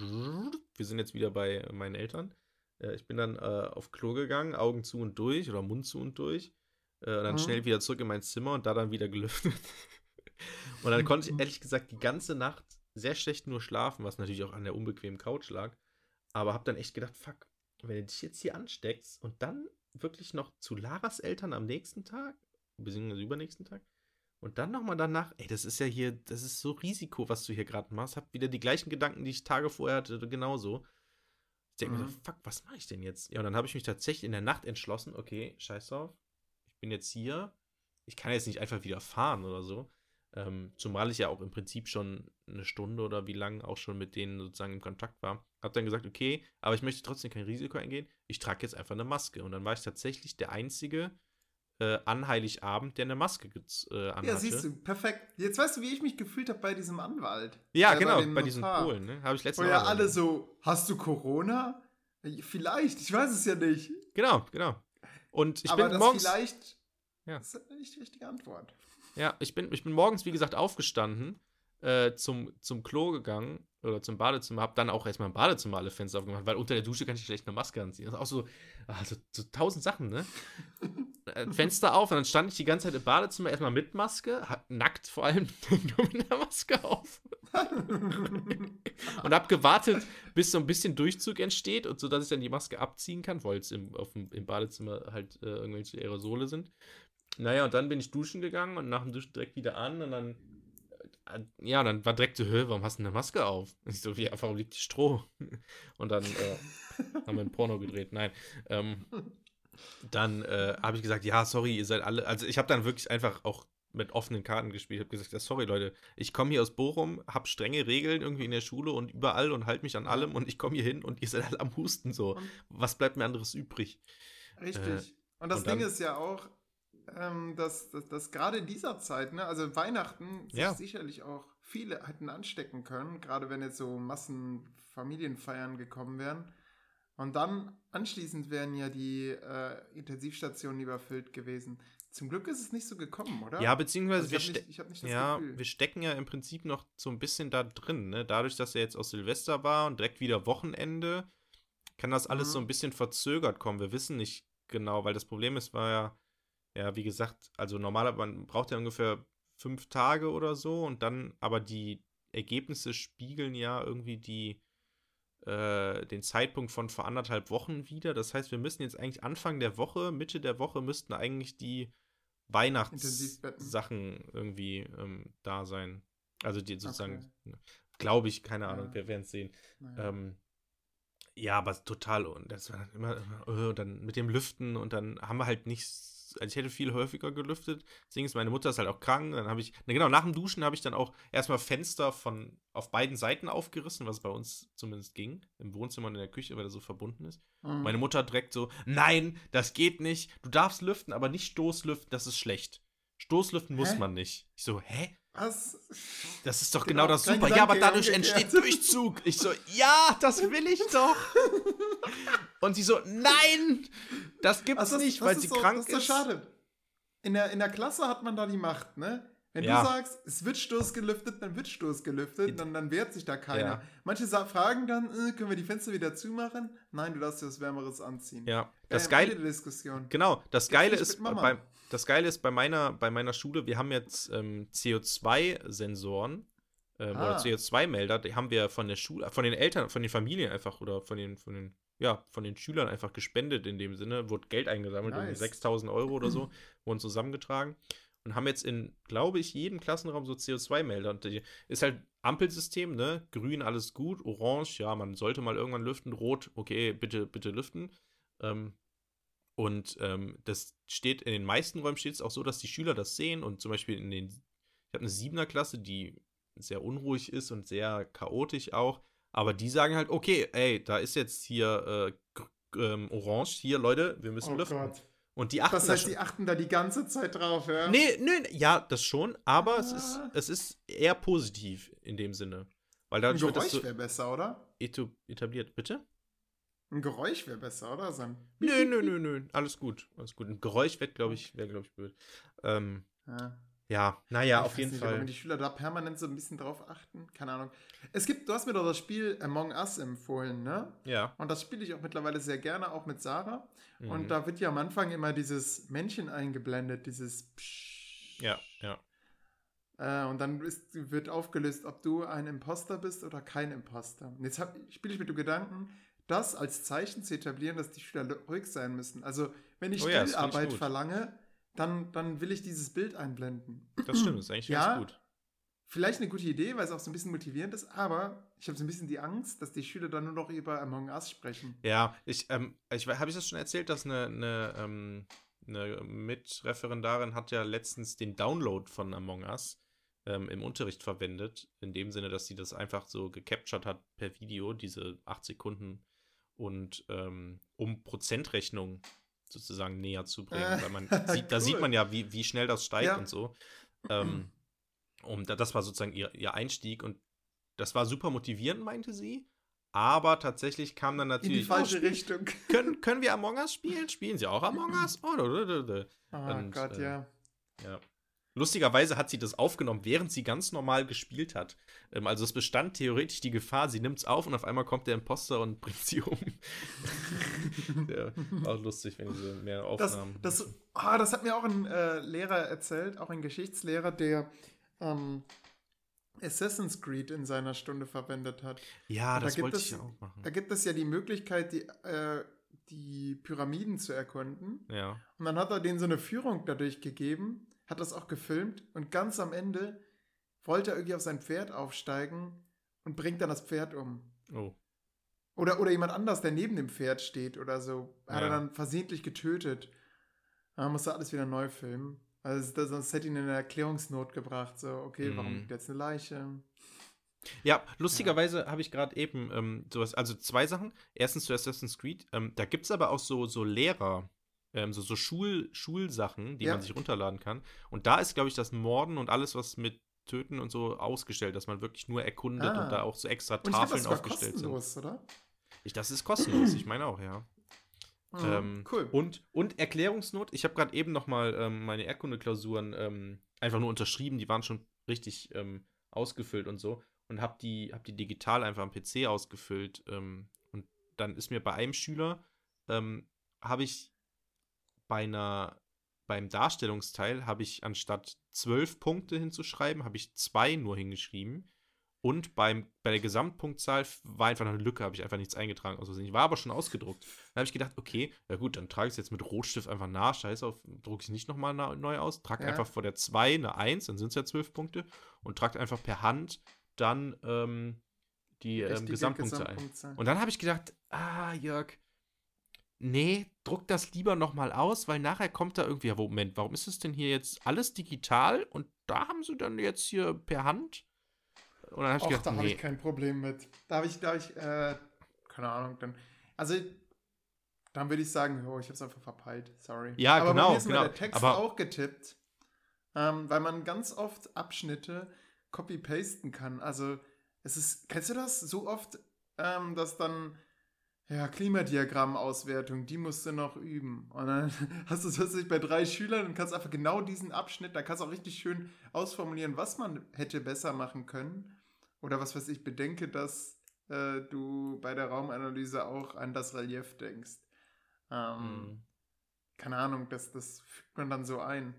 Wir sind jetzt wieder bei meinen Eltern. Äh, Ich bin dann äh, auf Klo gegangen, Augen zu und durch oder Mund zu und durch. Äh, und dann Mhm. schnell wieder zurück in mein Zimmer und da dann wieder gelüftet. <laughs> und dann <laughs> konnte ich ehrlich gesagt die ganze Nacht sehr schlecht nur schlafen, was natürlich auch an der unbequemen Couch lag. Aber hab dann echt gedacht, fuck, wenn du dich jetzt hier ansteckst und dann wirklich noch zu Laras Eltern am nächsten Tag, beziehungsweise übernächsten Tag, und dann nochmal danach, ey, das ist ja hier, das ist so Risiko, was du hier gerade machst. Hab wieder die gleichen Gedanken, die ich Tage vorher hatte, genauso. Ich denke mir Mhm. so, fuck, was mache ich denn jetzt? Ja, und dann habe ich mich tatsächlich in der Nacht entschlossen, okay, scheiß drauf, ich bin jetzt hier, ich kann jetzt nicht einfach wieder fahren oder so. Ähm, zumal ich ja auch im Prinzip schon eine Stunde oder wie lang auch schon mit denen sozusagen in Kontakt war. Hab dann gesagt, okay, aber ich möchte trotzdem kein Risiko eingehen. Ich trage jetzt einfach eine Maske. Und dann war ich tatsächlich der einzige äh, an Heiligabend, der eine Maske äh, anhatte. Ja, siehst du, perfekt. Jetzt weißt du, wie ich mich gefühlt habe bei diesem Anwalt. Ja, Äh, genau, bei, diesen Notar. Polen, ne? Habe ich Wo letztens ja alle so, hast du Corona? Vielleicht, ich weiß es ja nicht. Genau, genau. Und ich Aber bin das morgens. vielleicht Ja. ist nicht die richtige Antwort. Ja, ich bin, ich bin morgens, wie gesagt, aufgestanden, äh, zum, zum Klo gegangen oder zum Badezimmer, hab dann auch erstmal im Badezimmer alle Fenster aufgemacht, weil unter der Dusche kann ich schlecht eine Maske anziehen. Das ist auch so, also so tausend Sachen, ne? <laughs> Äh, Fenster auf und dann stand ich die ganze Zeit im Badezimmer erstmal mit Maske, hat, nackt vor allem, <laughs> nur mit der Maske auf. <laughs> und hab gewartet, bis so ein bisschen Durchzug entsteht und so, dass ich dann die Maske abziehen kann, weil es im, auf dem, im Badezimmer halt äh, irgendwelche Aerosole sind. Naja, und dann bin ich duschen gegangen und nach dem Duschen direkt wieder an und dann, ja, dann war direkt so, Hö, warum hast du eine Maske auf? Und <laughs> ich so, ja, warum liegt die Stroh? <laughs> Und dann äh, haben wir ein Porno gedreht. Nein. Ähm, dann äh, habe ich gesagt, ja, sorry, ihr seid alle, also ich habe dann wirklich einfach auch mit offenen Karten gespielt. Ich habe gesagt, ja, sorry Leute, ich komme hier aus Bochum, habe strenge Regeln irgendwie in der Schule und überall und halte mich an allem und ich komme hier hin und ihr seid alle am Husten so. Was bleibt mir anderes übrig? Richtig. und das und Ding ist ja auch, ähm, dass, dass, dass gerade in dieser Zeit, ne, also Weihnachten, sich Ja. sicherlich auch viele hätten anstecken können, gerade wenn jetzt so Massenfamilienfeiern gekommen wären. Und dann anschließend wären ja die äh, Intensivstationen überfüllt gewesen. Zum Glück ist es nicht so gekommen, oder? Ja, beziehungsweise also wir, nicht, nicht ja, Gefühl. wir stecken ja im Prinzip noch so ein bisschen da drin. Ne? Dadurch, dass er jetzt aus Silvester war und direkt wieder Wochenende, kann das alles Mhm. so ein bisschen verzögert kommen. Wir wissen nicht genau, weil das Problem ist, war ja, ja, wie gesagt, also normalerweise, man braucht ja ungefähr fünf Tage oder so und dann, aber die Ergebnisse spiegeln ja irgendwie die, äh, den Zeitpunkt von vor anderthalb Wochen wieder. Das heißt, wir müssen jetzt eigentlich Anfang der Woche, Mitte der Woche müssten eigentlich die. Weihnachtssachen irgendwie ähm, da sein. Also die sozusagen, glaube ich, keine Ahnung, Ja. wir werden es sehen. Naja. Ähm, ja, aber total. Und das war dann immer, äh, dann mit dem Lüften und dann haben wir halt nichts. Also ich hätte viel häufiger gelüftet. Deswegen ist meine Mutter ist halt auch krank. Dann habe ich, na genau, nach dem Duschen habe ich dann auch erstmal Fenster von auf beiden Seiten aufgerissen, was bei uns zumindest ging. Im Wohnzimmer und in der Küche, weil das so verbunden ist. Mhm. Meine Mutter direkt so, nein, das geht nicht. Du darfst lüften, aber nicht Stoßlüften, das ist schlecht. Stoßlüften muss Hä? man nicht. Ich so, hä? Was? Das ist doch Genau, genau, das super. Ja, aber dadurch entsteht Durchzug. Ich so, ja, das will ich doch. Und sie so, nein, das gibt's Also das- nicht, das weil ist sie so, krank das ist. So ist. schade. In der, in der Klasse hat man da die Macht, ne? Wenn Ja. du sagst, es wird Stoß gelüftet, dann wird Stoß gelüftet, dann, dann wehrt sich da keiner. Ja. Manche fragen dann, äh, können wir die Fenster wieder zumachen? Nein, du darfst dir was Wärmeres anziehen. Ja, das Äh, Geile, Diskussion. genau, das Geile ist beim, das Geile ist, bei meiner, bei meiner Schule, wir haben jetzt ähm, CO2-Sensoren ähm, Ah. oder CO2-Melder, die haben wir von der Schule, von den Eltern, von den Familien einfach oder von den, von den, ja, von den Schülern einfach gespendet in dem Sinne, wurde Geld eingesammelt, irgendwie Nice. 6000 Euro oder so, <clears throat> wurden zusammengetragen und haben jetzt in, glaube ich, jedem Klassenraum so CO2-Melder. Und die ist halt Ampelsystem, ne? Grün, alles gut, orange, ja, man sollte mal irgendwann lüften, rot, okay, bitte, bitte lüften. Ähm, und ähm, das steht in den meisten Räumen steht es auch so, dass die Schüler das sehen und zum Beispiel in den, ich habe eine Siebener Klasse, die sehr unruhig ist und sehr chaotisch auch, aber die sagen halt, okay, ey, da ist jetzt hier äh, ähm, orange, hier Leute, wir müssen Oh lüften. Gott. Und die achten Das da heißt, schon- die achten da die ganze Zeit drauf, ja? Nee, nee, ja, das schon, aber es, ist, Ah. es ist eher positiv in dem Sinne. Weil Ein dadurch wird das Geräusch so wäre besser, oder? etabliert. Bitte? Ein Geräusch wäre besser, oder? So Nö, nö, nö, nö. Alles gut. Alles gut. Ein Geräusch wird, glaube ich, wäre, glaube ich, blöd. Ähm, ja. ja, naja, Ich auf jeden nicht, Fall. Wenn die Schüler da permanent so ein bisschen drauf achten, keine Ahnung. Es gibt, du hast mir doch das Spiel Among Us empfohlen, ne? Ja. Und das spiele ich auch mittlerweile sehr gerne, auch mit Sarah. Mhm. Und da wird ja am Anfang immer dieses Männchen eingeblendet, dieses Psch. Ja, ja. Äh, und dann ist, wird aufgelöst, ob du ein Imposter bist oder kein Imposter. Und jetzt spiele ich mit dem Gedanken, das als Zeichen zu etablieren, dass die Schüler ruhig sein müssen. Also, wenn ich Oh ja, Stillarbeit verlange, dann, dann will ich dieses Bild einblenden. Das stimmt, das ist eigentlich Ja. ganz gut. Vielleicht eine gute Idee, weil es auch so ein bisschen motivierend ist, aber ich habe so ein bisschen die Angst, dass die Schüler dann nur noch über Among Us sprechen. Ja, ich, ähm, ich habe ich das schon erzählt, dass eine, eine, ähm, eine Mitreferendarin hat ja letztens den Download von Among Us ähm, im Unterricht verwendet. In dem Sinne, dass sie das einfach so gecaptured hat per Video, diese acht Sekunden. Und ähm, um Prozentrechnung sozusagen näher zu bringen. Äh, weil man <laughs> sieht, da cool. sieht man ja, wie, wie schnell das steigt Ja. und so. Ähm, und da- das war sozusagen ihr, ihr Einstieg und das war super motivierend, meinte sie. Aber tatsächlich kam dann In die natürlich. falsche oh, Richtung. können, können wir Among Us spielen? Spielen sie auch Among Us? Oh, da, da, da, da. Oh Und, Gott, äh, ja. Ja. Lustigerweise hat sie das aufgenommen, während sie ganz normal gespielt hat. Ähm, also es bestand theoretisch die Gefahr, sie nimmt es auf und auf einmal kommt der Imposter und <laughs> bringt sie um. <laughs> ja, auch lustig, wenn diese mehr Das, Aufnahmen. das, ah, das hat mir auch ein äh, Lehrer erzählt, auch ein Geschichtslehrer, der ähm, Assassin's Creed in seiner Stunde verwendet hat. ja, da das gibt wollte es- ich auch machen. Da gibt es ja die Möglichkeit, die, äh, die Pyramiden zu erkunden. Ja. Und dann hat er denen so eine Führung dadurch gegeben, hat das auch gefilmt und ganz am Ende wollte er irgendwie auf sein Pferd aufsteigen und bringt dann das Pferd um. Oh. Oder, oder jemand anders, der neben dem Pferd steht oder so, hat er Ja. dann versehentlich getötet. Dann musste alles wieder neu filmen. Also das, das hätte ihn in eine Erklärungsnot gebracht. So, okay, warum Mhm. liegt jetzt eine Leiche? Ja, lustigerweise habe ich gerade eben ähm, sowas, also zwei Sachen. Erstens zu Assassin's Creed. Ähm, da gibt es aber auch so, so Lehrer, ähm, so, so Schul, Schulsachen, die Ja. man sich runterladen kann. Und da ist, glaube ich, das Morden und alles, was mit Töten und so ausgestellt, dass man wirklich nur erkundet Ah. und da auch so extra Tafeln das war aufgestellt sind. kostenlos, oder? Ich, das ist kostenlos, ich meine auch, ja. Mhm, Ähm, cool. Und, und Erklärungsnot. Ich habe gerade eben noch mal ähm, meine Erdkunde-Klausuren ähm, einfach nur unterschrieben. Die waren schon richtig ähm, ausgefüllt und so. Und habe die, hab die digital einfach am PC ausgefüllt. Ähm, und dann ist mir bei einem Schüler, ähm, habe ich bei einer, beim Darstellungsteil, habe ich anstatt zwölf Punkte hinzuschreiben, habe ich zwei nur hingeschrieben. Und beim, bei der Gesamtpunktzahl war einfach eine Lücke, habe ich einfach nichts eingetragen. Also ich war aber schon ausgedruckt. Dann habe ich gedacht, okay, ja gut, dann trage ich es jetzt mit Rotstift einfach nach. Scheiß auf, drucke ich nicht nochmal neu aus. Trag Ja. einfach vor der 2 eine 1, dann sind es ja 12 Punkte. Und tragt einfach per Hand dann ähm, die ähm, Gesamtpunktzahl ein. Und dann habe ich gedacht, ah, Jörg, nee, druck das lieber nochmal aus, weil nachher kommt da irgendwie, ja, Moment, warum ist es denn hier jetzt alles digital und da haben sie dann jetzt hier per Hand? Und dann habe ich Och, gedacht, da habe nee, ich kein Problem mit. Da habe ich, da habe ich, äh, keine Ahnung, dann, also, dann würde ich sagen, oh, ich habe es einfach verpeilt, sorry. Ja, Aber bei genau, mir ist mir genau. der Text Aber- auch getippt, ähm, weil man ganz oft Abschnitte copy-pasten kann. Also, es ist, kennst du das? So oft, ähm, dass dann, ja, Klimadiagrammauswertung, die musst du noch üben. Und dann <laughs> hast du es plötzlich bei drei Schülern und kannst einfach genau diesen Abschnitt, da kannst du auch richtig schön ausformulieren, was man hätte besser machen können. Oder was weiß ich, bedenke, dass äh, du bei der Raumanalyse auch an das Relief denkst. Ähm, Mhm. keine Ahnung, das, das fügt man dann so ein.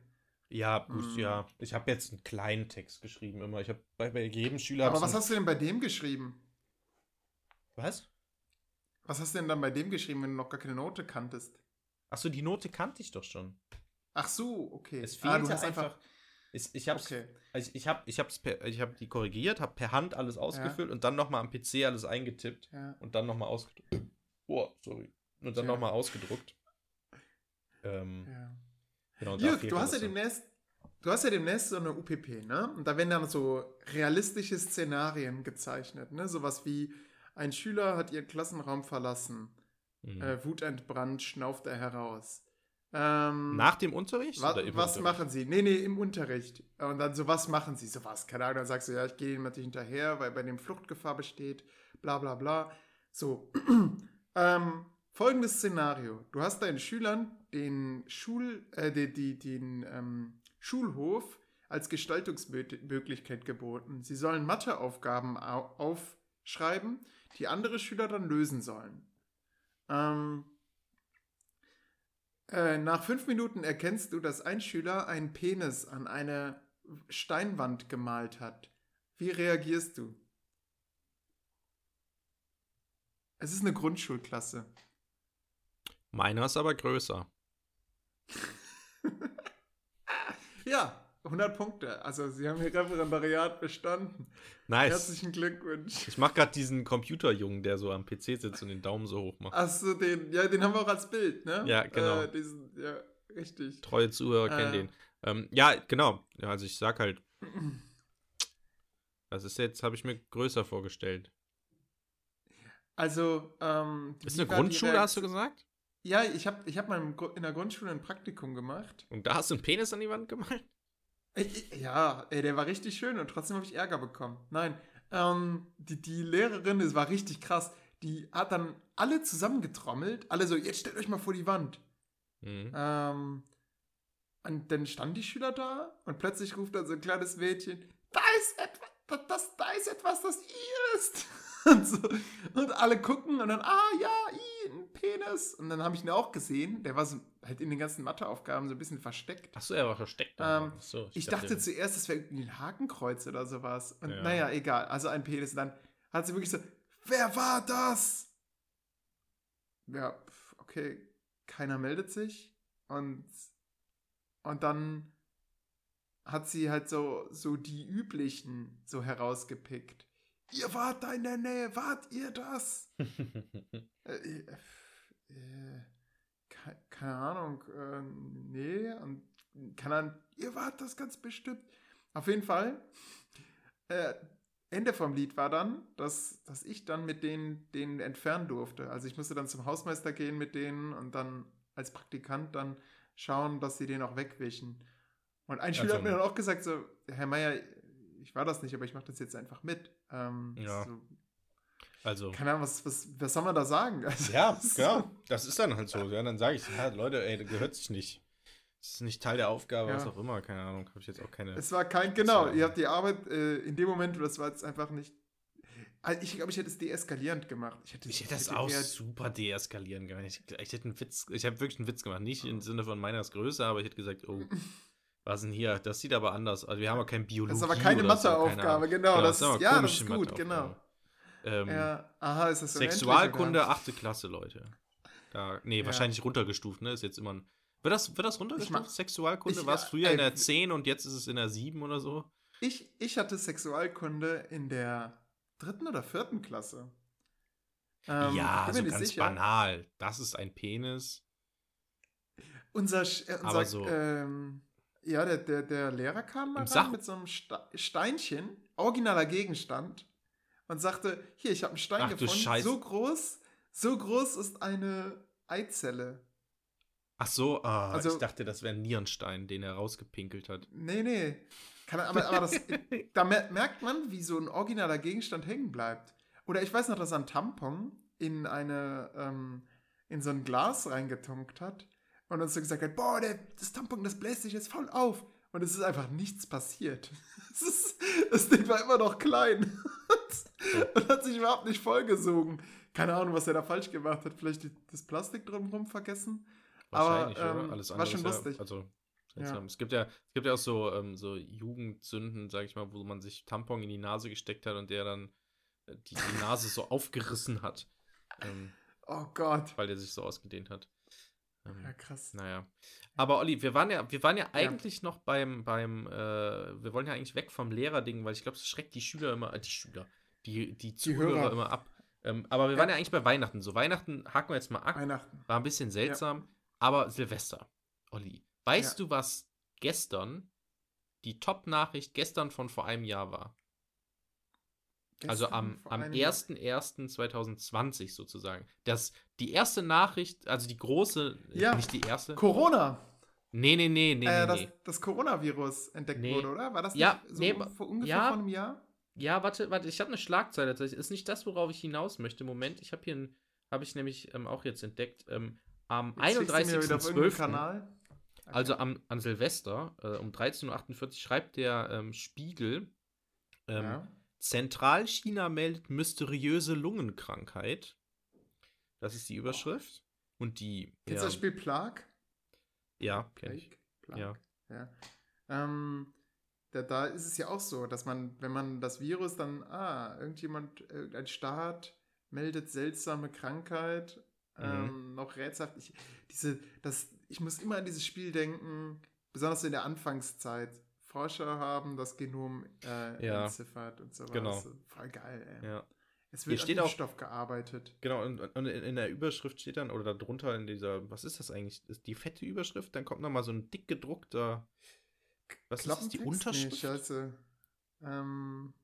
Ja, gut, Hm. ja. Ich habe jetzt einen kleinen Text geschrieben immer. Ich habe bei, bei jedem Schüler. Aber was hast du denn bei dem geschrieben? Was? Was hast du denn dann bei dem geschrieben, wenn du noch gar keine Note kanntest? Achso, die Note kannte ich doch schon. Ach so, okay. Es Ah, fehlte du hast einfach. Ich, ich habe Okay. also ich hab, ich hab's per, ich hab die korrigiert, habe per Hand alles ausgefüllt und dann nochmal am PC alles eingetippt Ja. und dann nochmal ausgedruckt. Oh, sorry. Und dann Tja. nochmal ausgedruckt. Ähm, ja. genau, Jürg, du hast ja so. demnächst, du hast ja demnächst so eine UPP, ne? Und da werden dann so realistische Szenarien gezeichnet, ne? Sowas wie ein Schüler hat ihren Klassenraum verlassen, Mhm. äh, wutentbrannt schnauft er heraus. Ähm, Nach dem Unterricht? wa was Unterricht? machen sie? Nee, nee, im Unterricht. Und dann so, was machen sie? So was, keine Ahnung, dann sagst du, ja, ich gehe ihm natürlich hinterher, weil bei dem Fluchtgefahr besteht, bla bla bla. So, <clears throat> ähm, folgendes Szenario. Du hast deinen Schülern den Schul, äh, die, die, den ähm, Schulhof als Gestaltungsmöglichkeit geboten. Sie sollen Matheaufgaben au aufschreiben, die andere Schüler dann lösen sollen. Ähm, äh, nach fünf Minuten erkennst du, dass ein Schüler einen Penis an eine Steinwand gemalt hat. Wie reagierst du? Es ist eine Grundschulklasse. Meiner ist aber größer. <laughs> Ja, 100 Punkte. Also, Sie haben Ihr Referendariat bestanden. Nice. Herzlichen Glückwunsch. Ich mache gerade diesen Computerjungen, der so am PC sitzt und den Daumen so hoch macht. Achso, den, ja, den haben wir auch als Bild, ne? Ja, genau. Äh, diesen, ja, richtig. Treue Zuhörer kennen Äh. den. Ähm, ja, genau. Ja, also ich sag halt, das ist jetzt, habe ich mir größer vorgestellt. Also, ähm. Ist eine Grundschule, hast du gesagt? Ja, ich habe ich hab mal in der Grundschule ein Praktikum gemacht. Und da hast du einen Penis an die Wand gemalt? Ja, ey, der war richtig schön und trotzdem habe ich Ärger bekommen. Nein, ähm, die, die Lehrerin, es war richtig krass, die hat dann alle zusammengetrommelt, alle so, jetzt stellt euch mal vor die Wand. Mhm. Ähm, und dann standen die Schüler da und plötzlich ruft dann so ein kleines Mädchen, da ist etwas, das, das, da ist etwas, das ihr ist. <laughs> Und, so, und alle gucken und dann, ah ja, i, ein Penis. Und dann habe ich ihn auch gesehen, der war so halt in den ganzen Matheaufgaben so ein bisschen versteckt. Achso, er war versteckt. Ähm, so, Ich dachte zuerst, das wäre irgendwie ein Hakenkreuz oder sowas. Und Ja. naja, egal. Also ein Penis. Und dann hat sie wirklich so, wer war das? Ja, okay. Keiner meldet sich. Und, und dann hat sie halt so, so die üblichen so herausgepickt. Ihr wart da in der Nähe, wart ihr das? <laughs> Äh, äh, ke- keine Ahnung, äh, nee, und kann dann, ihr wart das ganz bestimmt. Auf jeden Fall, äh, Ende vom Lied war dann, dass, dass ich dann mit denen, denen entfernen durfte. Also ich musste dann zum Hausmeister gehen mit denen und dann als Praktikant dann schauen, dass sie den auch wegwischen. Und ein Schüler Also- hat mir dann auch gesagt, so, Herr Meier, ich war das nicht, aber ich mache das jetzt einfach mit. Ähm, Ja. so, also. keine Ahnung, was, was, was soll man da sagen? <laughs> Also, Ja, das ist genau. Das ist dann halt so. Ja, dann sage ich, ja, Leute, ey, das gehört sich nicht. Das ist nicht Teil der Aufgabe, Ja. was auch immer, keine Ahnung. Habe ich jetzt auch keine. Es war kein, genau, ihr habt die Arbeit äh, in dem Moment, das war jetzt einfach nicht. Also ich glaube, ich hätte es deeskalierend gemacht. Ich hätte, Ich hätte das auch eher- super deeskalieren können. Ich, ich hätte einen Witz, ich habe wirklich einen Witz gemacht. Nicht im Sinne von meiner ist größer, aber ich hätte gesagt, oh, was denn hier? Das sieht aber anders aus. Also wir haben auch kein Biologie. Das ist aber keine oder so, keine Matheaufgabe, Ahnung. genau. das, aber ist, ja, das ist gut, Matheaufgabe. genau. Ähm, Ja, aha, ist das Sexualkunde? 8. Klasse, Leute. Da, nee, Ja. wahrscheinlich runtergestuft, ne? Ist jetzt immer ein. Wird das, wird das runtergestuft? mach- Sexualkunde? ich- War es ja, früher in ey, der 10 und jetzt ist es in der 7 oder so? Ich, ich hatte Sexualkunde in der dritten oder vierten Klasse. Ähm, ja, so ganz sicher. banal. Das ist ein Penis. Unser, äh, unser Aber so- ähm, ja, der, der, der Lehrer kam mal mit so einem Sta Steinchen, originaler Gegenstand, und sagte, hier, ich habe einen Stein Ach du gefunden, so groß, so groß ist eine Eizelle. Ach so, ah, Also- ich dachte, das wäre ein Nierenstein, den er rausgepinkelt hat. Nee, nee. Kann, aber aber das, <laughs> da mer merkt man, wie so ein originaler Gegenstand hängen bleibt. Oder ich weiß noch, dass er einen Tampon in eine, ähm, in so ein Glas reingetunkt hat und uns so gesagt hat, boah, der, das Tampon, das bläst sich jetzt voll auf. Und es ist einfach nichts passiert. <laughs> Es ist, das Ding war immer noch klein <laughs> und hat sich überhaupt nicht vollgesogen. Keine Ahnung, was er da falsch gemacht hat. Vielleicht das Plastik drumherum vergessen. Wahrscheinlich, Aber, ähm? Alles war andere schon ist ja, lustig. also, Ja. Es gibt ja, es gibt ja auch so, ähm, so Jugendsünden, sag ich mal, wo man sich Tampon in die Nase gesteckt hat und der dann äh, die, die Nase so aufgerissen hat, ähm, Oh Gott. weil der sich so ausgedehnt hat. Ähm, Ja, krass. Naja. Aber Olli, wir waren ja, wir waren ja eigentlich noch beim, beim, äh, wir wollen ja eigentlich weg vom Lehrerding, weil ich glaube, das schreckt die Schüler immer, äh, die Schüler, die, die Zuhörer Hörer. immer ab. Ähm, aber wir waren ja eigentlich bei Weihnachten. So, Weihnachten haken wir jetzt mal ab. Weihnachten. War ein bisschen seltsam, aber Silvester, Olli. Weißt Ja. du, was gestern die Top-Nachricht gestern von vor einem Jahr war? Also am, am einem Jahr. 1.1.2020 sozusagen. Das, die erste Nachricht, also die große, Ja. nicht die erste. Corona. Nee, nee, nee, nee, äh, nee, das, das Coronavirus entdeckt Nee. wurde, oder? War das Ja, nicht so nee, vor ungefähr ja. vor einem Jahr? Ja, warte, warte, ich habe eine Schlagzeile. Das ist nicht das, worauf ich hinaus möchte. Moment, ich habe hier habe ich nämlich ähm, auch jetzt entdeckt. Ähm, am Jetzt schickst du mir wieder auf irgendeinen 31.12. Kanal. Okay. Also am, an Silvester äh, um 13.48 Uhr schreibt der ähm, Spiegel, ähm, ja. Zentralchina meldet mysteriöse Lungenkrankheit. Das ist die Überschrift. Und die. Kennst du das Spiel Plague? Ja, kenn ich. Plague? Ja. ja. Ähm, da, da ist es ja auch so, dass man, wenn man das Virus dann, ah, irgendjemand, irgendein Staat meldet seltsame Krankheit, Mhm. ähm, noch rätselhaft. Ich, diese, das, ich muss immer an dieses Spiel denken, besonders in der Anfangszeit. Forscher haben das Genom äh, Ja. entziffert und sowas. Genau. Voll geil, ey. Ja. Es Hier wird steht an auch- Impfstoff gearbeitet. Genau, und, und in, der Überschrift steht dann, oder darunter in dieser, was ist das eigentlich? Ist die fette Überschrift? Dann kommt nochmal so ein dick gedruckter. Was ist das? Die? Unterschrift? Nee, scheiße. Ähm,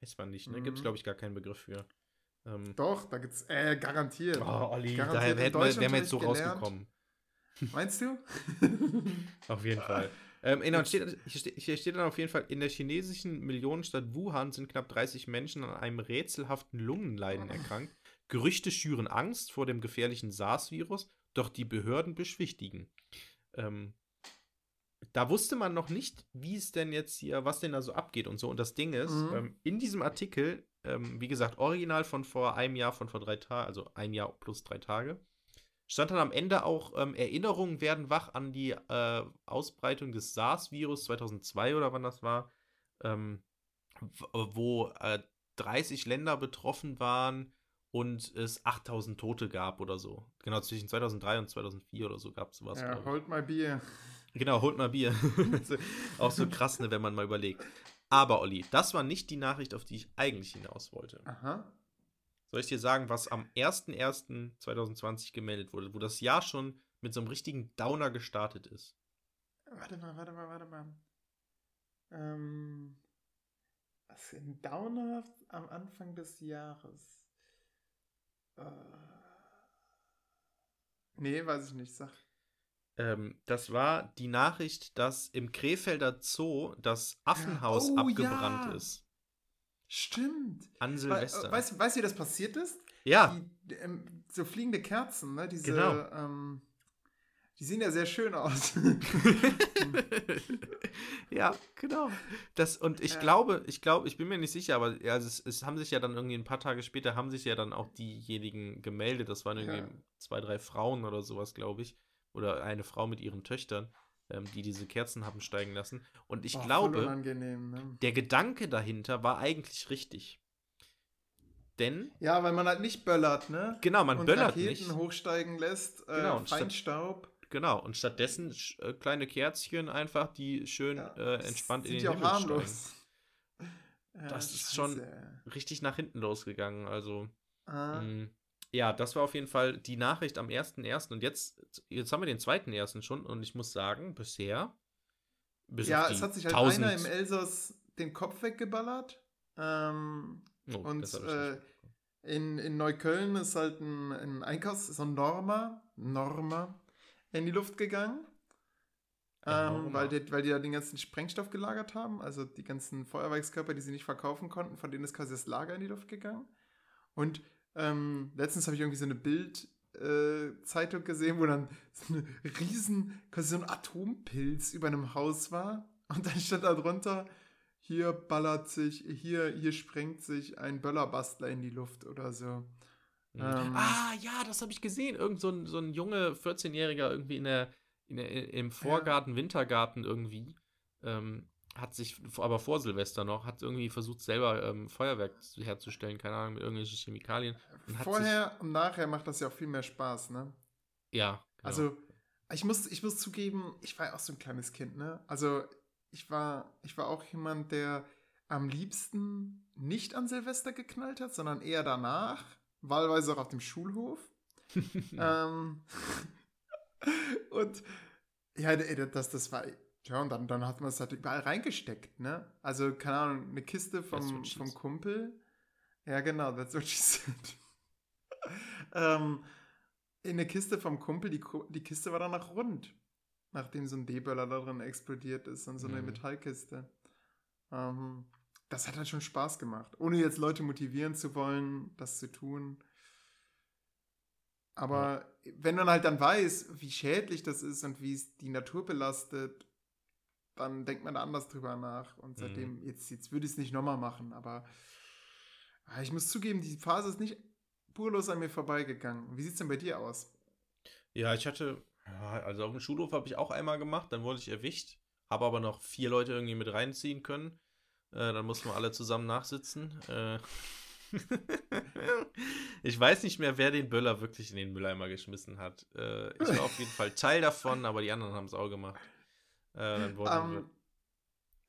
Weiß man nicht, ne? Mhm. Gibt es, glaube ich, gar keinen Begriff für. Ähm, doch, da gibt's, äh, garantiert. oh, Olli, Garantiert daher wir, wären wir jetzt so Deutschunterricht rausgekommen. Meinst du? <laughs> Auf jeden Fall. <laughs> Ähm, genau, steht, hier steht dann auf jeden Fall, in der chinesischen Millionenstadt Wuhan sind knapp 30 Menschen an einem rätselhaften Lungenleiden erkrankt. Gerüchte schüren Angst vor dem gefährlichen SARS-Virus, doch die Behörden beschwichtigen. Ähm, da wusste man noch nicht, wie es denn jetzt hier, was denn da so abgeht und so. Und das Ding ist, Mhm. ähm, in diesem Artikel, ähm, wie gesagt, original von vor einem Jahr, von vor drei Tagen, also ein Jahr plus drei Tage, stand dann am Ende auch, ähm, Erinnerungen werden wach an die äh, Ausbreitung des SARS-Virus 2002 oder wann das war, ähm, w- wo äh, 30 Länder betroffen waren und es 8000 Tote gab oder so. Genau, zwischen 2003 und 2004 oder so gab es sowas. ja, holt mal Bier. Genau, holt mal Bier. <laughs> Auch so krass, ne, wenn man mal überlegt. Aber Olli, das war nicht die Nachricht, auf die ich eigentlich hinaus wollte. Aha. Soll ich dir sagen, was am 01.01.2020 gemeldet wurde, wo das Jahr schon mit so einem richtigen Downer gestartet ist? Warte mal, warte mal, warte mal. Ähm, was in Downer am Anfang des Jahres? Äh, nee, weiß ich nicht. Sag. Ähm, das war die Nachricht, dass im Krefelder Zoo das Affenhaus Oh, abgebrannt ja. ist. Stimmt. An Silvester. weißt, weißt du, wie das passiert ist? ja, Die, ähm, so fliegende Kerzen, ne? Diese, Genau. ähm, die sehen ja sehr schön aus. <laughs> ja, genau. Das, und ich Ja. glaube, ich glaube, ich bin mir nicht sicher, aber ja, es, es haben sich ja dann irgendwie ein paar Tage später haben sich ja dann auch diejenigen gemeldet. Das waren irgendwie Ja. zwei, drei Frauen oder sowas, glaube ich. Oder eine Frau mit ihren Töchtern, ähm, die diese Kerzen haben steigen lassen. Und ich Boah, glaube, ne? der Gedanke dahinter war eigentlich richtig. Denn, Ja, weil man halt nicht böllert, ne? genau, man und böllert Raketen nicht. hochsteigen lässt, äh, Genau, und statt- Feinstaub. Genau, und stattdessen sch- äh, kleine Kerzchen einfach, die schön Ja, äh, entspannt in den Himmel steigen. harmlos. <laughs> Ja, Das ist schon-. Richtig nach hinten losgegangen, also. Ah, mh, Ja, das war auf jeden Fall die Nachricht am 1.1. Und jetzt, jetzt haben wir den 2.1. schon und ich muss sagen, bisher. Bis ja, es hat sich halt 1000 einer im Elsass den Kopf weggeballert. Ähm, Oh, und, äh, in, in Neukölln ist halt ein, ein Einkaufs-, so ein Norma, Norma, in die Luft gegangen. Ähm, weil, die, weil die da den ganzen Sprengstoff gelagert haben, also die ganzen Feuerwerkskörper, die sie nicht verkaufen konnten, von denen ist quasi das Lager in die Luft gegangen. Und ähm, letztens habe ich irgendwie so eine Bild-Zeitung gesehen, wo dann so eine riesen, quasi so ein Atompilz über einem Haus war. Und dann stand da drunter, hier ballert sich, hier, hier sprengt sich ein Böllerbastler in die Luft oder so. Mhm. Ähm, ah, ja, das habe ich gesehen. Irgend so ein, so ein junge 14-Jähriger irgendwie in der, in der, im Vorgarten, ja. Wintergarten irgendwie. Ähm, hat sich, aber vor Silvester noch, hat irgendwie versucht, selber ähm, Feuerwerk herzustellen, keine Ahnung, mit irgendwelchen Chemikalien. Vorher und nachher macht das ja auch viel mehr Spaß, ne? Ja. Genau. Also, ich muss, ich muss zugeben, ich war ja auch so ein kleines Kind, ne? Also, ich war, ich war auch jemand, der am liebsten nicht an Silvester geknallt hat, sondern eher danach, wahlweise auch auf dem Schulhof. <laughs> ähm, <laughs> und ja, das, das war ja, und dann, dann hat man es halt überall reingesteckt, ne? Also, keine Ahnung, eine Kiste vom, vom Kumpel. Ja, genau, that's what she said. <laughs> ähm, in eine Kiste vom Kumpel, die, die Kiste war danach rund. Nachdem so ein D-Böller da drin explodiert ist und so eine mhm. Metallkiste. Ähm, das hat halt schon Spaß gemacht. Ohne jetzt Leute motivieren zu wollen, das zu tun. Aber ja. wenn man halt dann weiß, wie schädlich das ist und wie es die Natur belastet dann denkt man da anders drüber nach. Und seitdem, mhm. jetzt, jetzt würde ich es nicht nochmal machen, aber ah, ich muss zugeben, die Phase ist nicht purlos an mir vorbeigegangen. Wie sieht es denn bei dir aus? Ja, ich hatte, also auf dem Schulhof habe ich auch einmal gemacht, dann wurde ich erwischt, habe aber noch vier Leute irgendwie mit reinziehen können. Äh, dann mussten wir alle zusammen nachsitzen. Äh, <laughs> ich weiß nicht mehr, wer den Böller wirklich in den Mülleimer geschmissen hat. Äh, ich war auf jeden Fall Teil davon, aber die anderen haben es auch gemacht. Äh, um, ähm,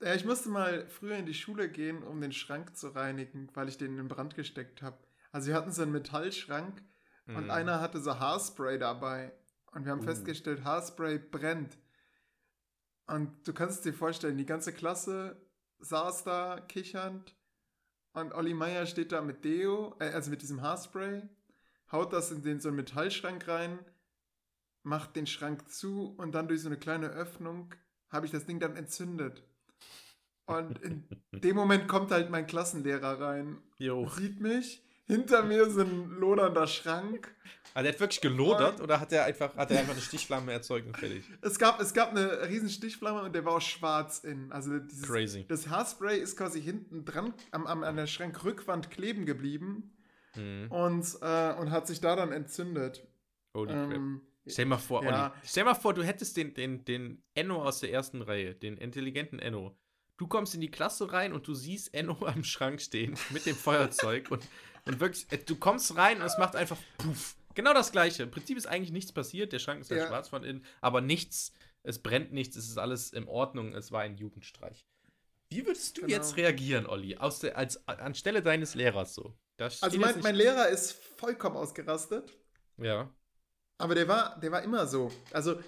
ja, ich musste mal früher in die Schule gehen, um den Schrank zu reinigen, weil ich den in den Brand gesteckt habe. Also wir hatten so einen Metallschrank mhm. und einer hatte so Haarspray dabei. Und wir haben uh. festgestellt, Haarspray brennt. Und du kannst dir vorstellen, die ganze Klasse saß da kichernd und Olli Meier steht da mit Deo, äh, also mit diesem Haarspray, haut das in den so einen Metallschrank rein, macht den Schrank zu und dann durch so eine kleine Öffnung habe ich das Ding dann entzündet. Und in dem Moment kommt halt mein Klassenlehrer rein, jo. sieht mich, hinter mir ist ein lodernder Schrank. Also er hat wirklich gelodert oder hat er einfach, hat er einfach eine Stichflamme erzeugt und fertig? Es gab, es gab eine riesen Stichflamme und der war auch schwarz in. Also dieses, Crazy. Das Haarspray ist quasi hinten dran am, am, an der Schrankrückwand kleben geblieben mhm. und, äh, und hat sich da dann entzündet. Holy ähm, crap. Stell mal vor, ja. Olli, stell mal vor, du hättest den, den, den Enno aus der ersten Reihe, den intelligenten Enno. Du kommst in die Klasse rein und du siehst Enno <laughs> am Schrank stehen mit dem Feuerzeug und, und wirklich, äh, du kommst rein und es macht einfach puff. Genau das gleiche. Im Prinzip ist eigentlich nichts passiert, der Schrank ist ja, ja schwarz von innen, aber nichts, es brennt nichts, es ist alles in Ordnung, es war ein Jugendstreich. Wie würdest du genau. jetzt reagieren, Olli, aus der, als, anstelle deines Lehrers so? also mein, mein Lehrer ist vollkommen ausgerastet. Ja. Aber der war, der war immer so. Also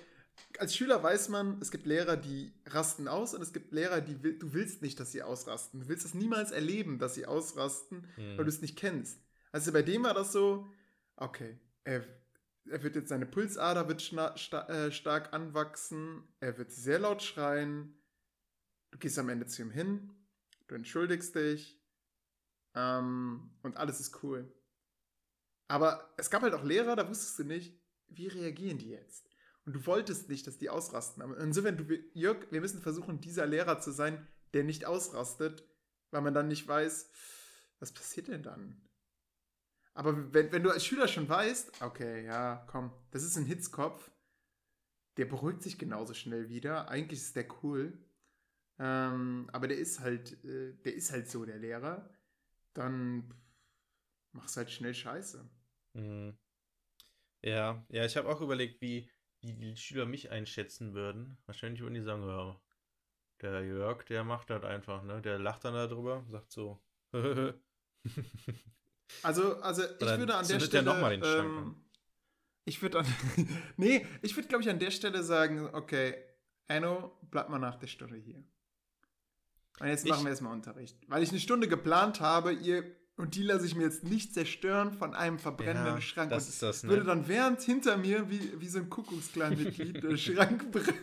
als Schüler weiß man, es gibt Lehrer, die rasten aus und es gibt Lehrer, die will, du willst nicht, dass sie ausrasten. Du willst es niemals erleben, dass sie ausrasten, mhm. weil du es nicht kennst. Also bei dem war das so, okay, er, er wird jetzt seine Pulsader wird sta äh, stark anwachsen, er wird sehr laut schreien, du gehst am Ende zu ihm hin, du entschuldigst dich ähm, und alles ist cool. Aber es gab halt auch Lehrer, da wusstest du nicht, wie reagieren die jetzt? Und du wolltest nicht, dass die ausrasten. Aber insofern, du, Jörg, wir müssen versuchen, dieser Lehrer zu sein, der nicht ausrastet, weil man dann nicht weiß, was passiert denn dann? Aber wenn, wenn du als Schüler schon weißt, okay, ja, komm, das ist ein Hitzkopf, der beruhigt sich genauso schnell wieder. Eigentlich ist der cool. Ähm, aber der ist halt, äh, der ist halt so, der Lehrer. Dann machst du halt schnell Scheiße. Mhm. Ja, ja, ich habe auch überlegt, wie, wie die Schüler mich einschätzen würden. Wahrscheinlich würden die sagen, ja, der Jörg, der macht das einfach, ne? Der lacht dann darüber, sagt so. <laughs> also, also ich würde an der Stelle. noch mal den ähm, ich würde an. <laughs> nee, ich würde, glaube ich, an der Stelle sagen, okay, Enno, bleib mal nach der Stunde hier. Und jetzt machen ich, wir erstmal Unterricht. Weil ich eine Stunde geplant habe, ihr und die lasse ich mir jetzt nicht zerstören von einem verbrennenden ja, Schrank. Das ist das, ne? Würde dann während hinter mir, wie, wie so ein Kuckucksklan-Mitglied, <laughs> der Schrank brennt,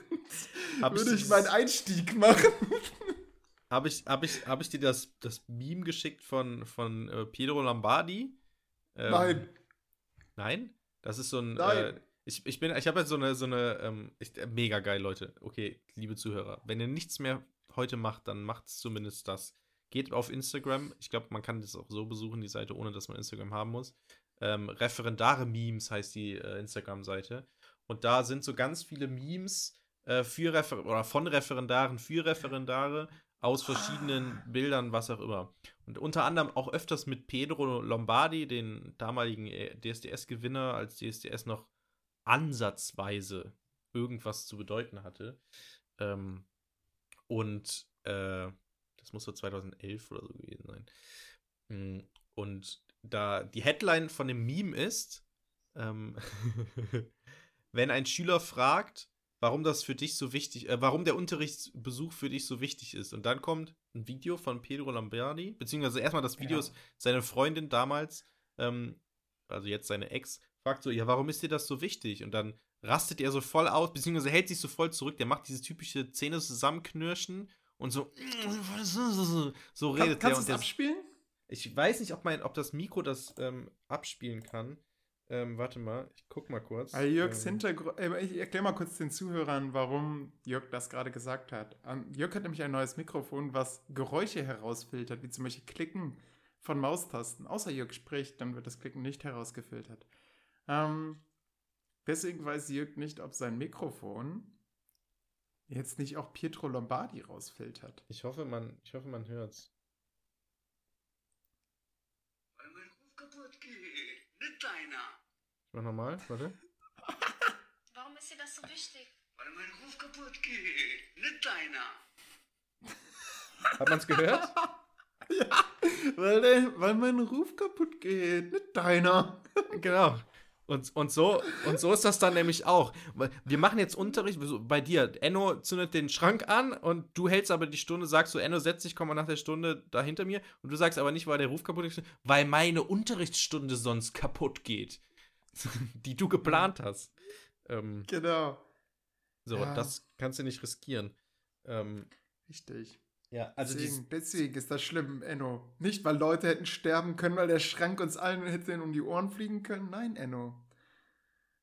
hab würde ich meinen Einstieg machen. Habe ich, hab ich, hab ich dir das, das Meme geschickt von, von äh, Pietro Lombardi? Ähm, Nein. Nein? Das ist so ein. Nein. Äh, ich, ich bin, ich habe jetzt so eine, so eine, ähm, ich, äh, mega geil, Leute. Okay, liebe Zuhörer, wenn ihr nichts mehr heute macht, dann macht zumindest das. Geht auf Instagram. Ich glaube, man kann das auch so besuchen, die Seite, ohne dass man Instagram haben muss. ähm, Referendare-Memes heißt die äh, Instagram-Seite. Und da sind so ganz viele Memes äh, für Refer oder von Referendaren für Referendare aus verschiedenen Ah. Bildern, was auch immer. Und unter anderem auch öfters mit Pedro Lombardi, den damaligen äh, DSDS-Gewinner, als DSDS noch ansatzweise irgendwas zu bedeuten hatte. Ähm, und äh, das muss so 2011 oder so gewesen sein. Mm, Und da die Headline von dem Meme ist, ähm, <laughs> wenn ein Schüler fragt, warum das für dich so wichtig, äh, warum der Unterrichtsbesuch für dich so wichtig ist. Und dann kommt ein Video von Pedro Lombardi, beziehungsweise erstmal das Video Ja. ist seine Freundin damals, ähm, also jetzt seine Ex, fragt so, ja, warum ist dir das so wichtig? Und dann rastet er so voll aus, beziehungsweise hält sich so voll zurück, der macht dieses typische Zähne zusammenknirschen und so, <laughs> so Kann, redet der. kannst Und du es abspielen? ich weiß nicht, ob, mein, ob das Mikro das ähm, abspielen kann. Ähm, warte mal, ich guck mal kurz. Weil Jörgs ähm, Hintergrund. Äh, ich erkläre mal kurz den Zuhörern, warum Jörg das gerade gesagt hat. Ähm, Jörg hat nämlich ein neues Mikrofon, was Geräusche herausfiltert, wie zum Beispiel Klicken von Maustasten. Außer Jörg spricht, dann wird das Klicken nicht herausgefiltert. Ähm, deswegen weiß Jörg nicht, ob sein Mikrofon jetzt nicht auch Pietro Lombardi rausfiltert. Ich hoffe, man, ich hoffe, man hört's. Weil mein Ruf kaputt geht. Nicht deiner. Ich mach nochmal, warte. <laughs> Warum ist dir das so wichtig? Weil mein Ruf kaputt geht. Nicht deiner. Hat man's gehört? <laughs> Weil, der, weil mein Ruf kaputt geht, nicht deiner. genau. Und, und, so, und so ist das dann nämlich auch. Wir machen jetzt Unterricht bei dir. Enno zündet den Schrank an und du hältst aber die Stunde, sagst so, Enno, setz dich, komm mal nach der Stunde da hinter mir. Und du sagst aber nicht, weil der Ruf kaputt ist, weil meine Unterrichtsstunde sonst kaputt geht. <laughs> die du geplant hast. Ähm, Genau. so, Ja. das kannst du nicht riskieren. Ähm, Richtig. Ja, also deswegen, deswegen ist das schlimm, Enno. Nicht, weil Leute hätten sterben können, weil der Schrank uns allen hätte um die Ohren fliegen können. Nein, Enno.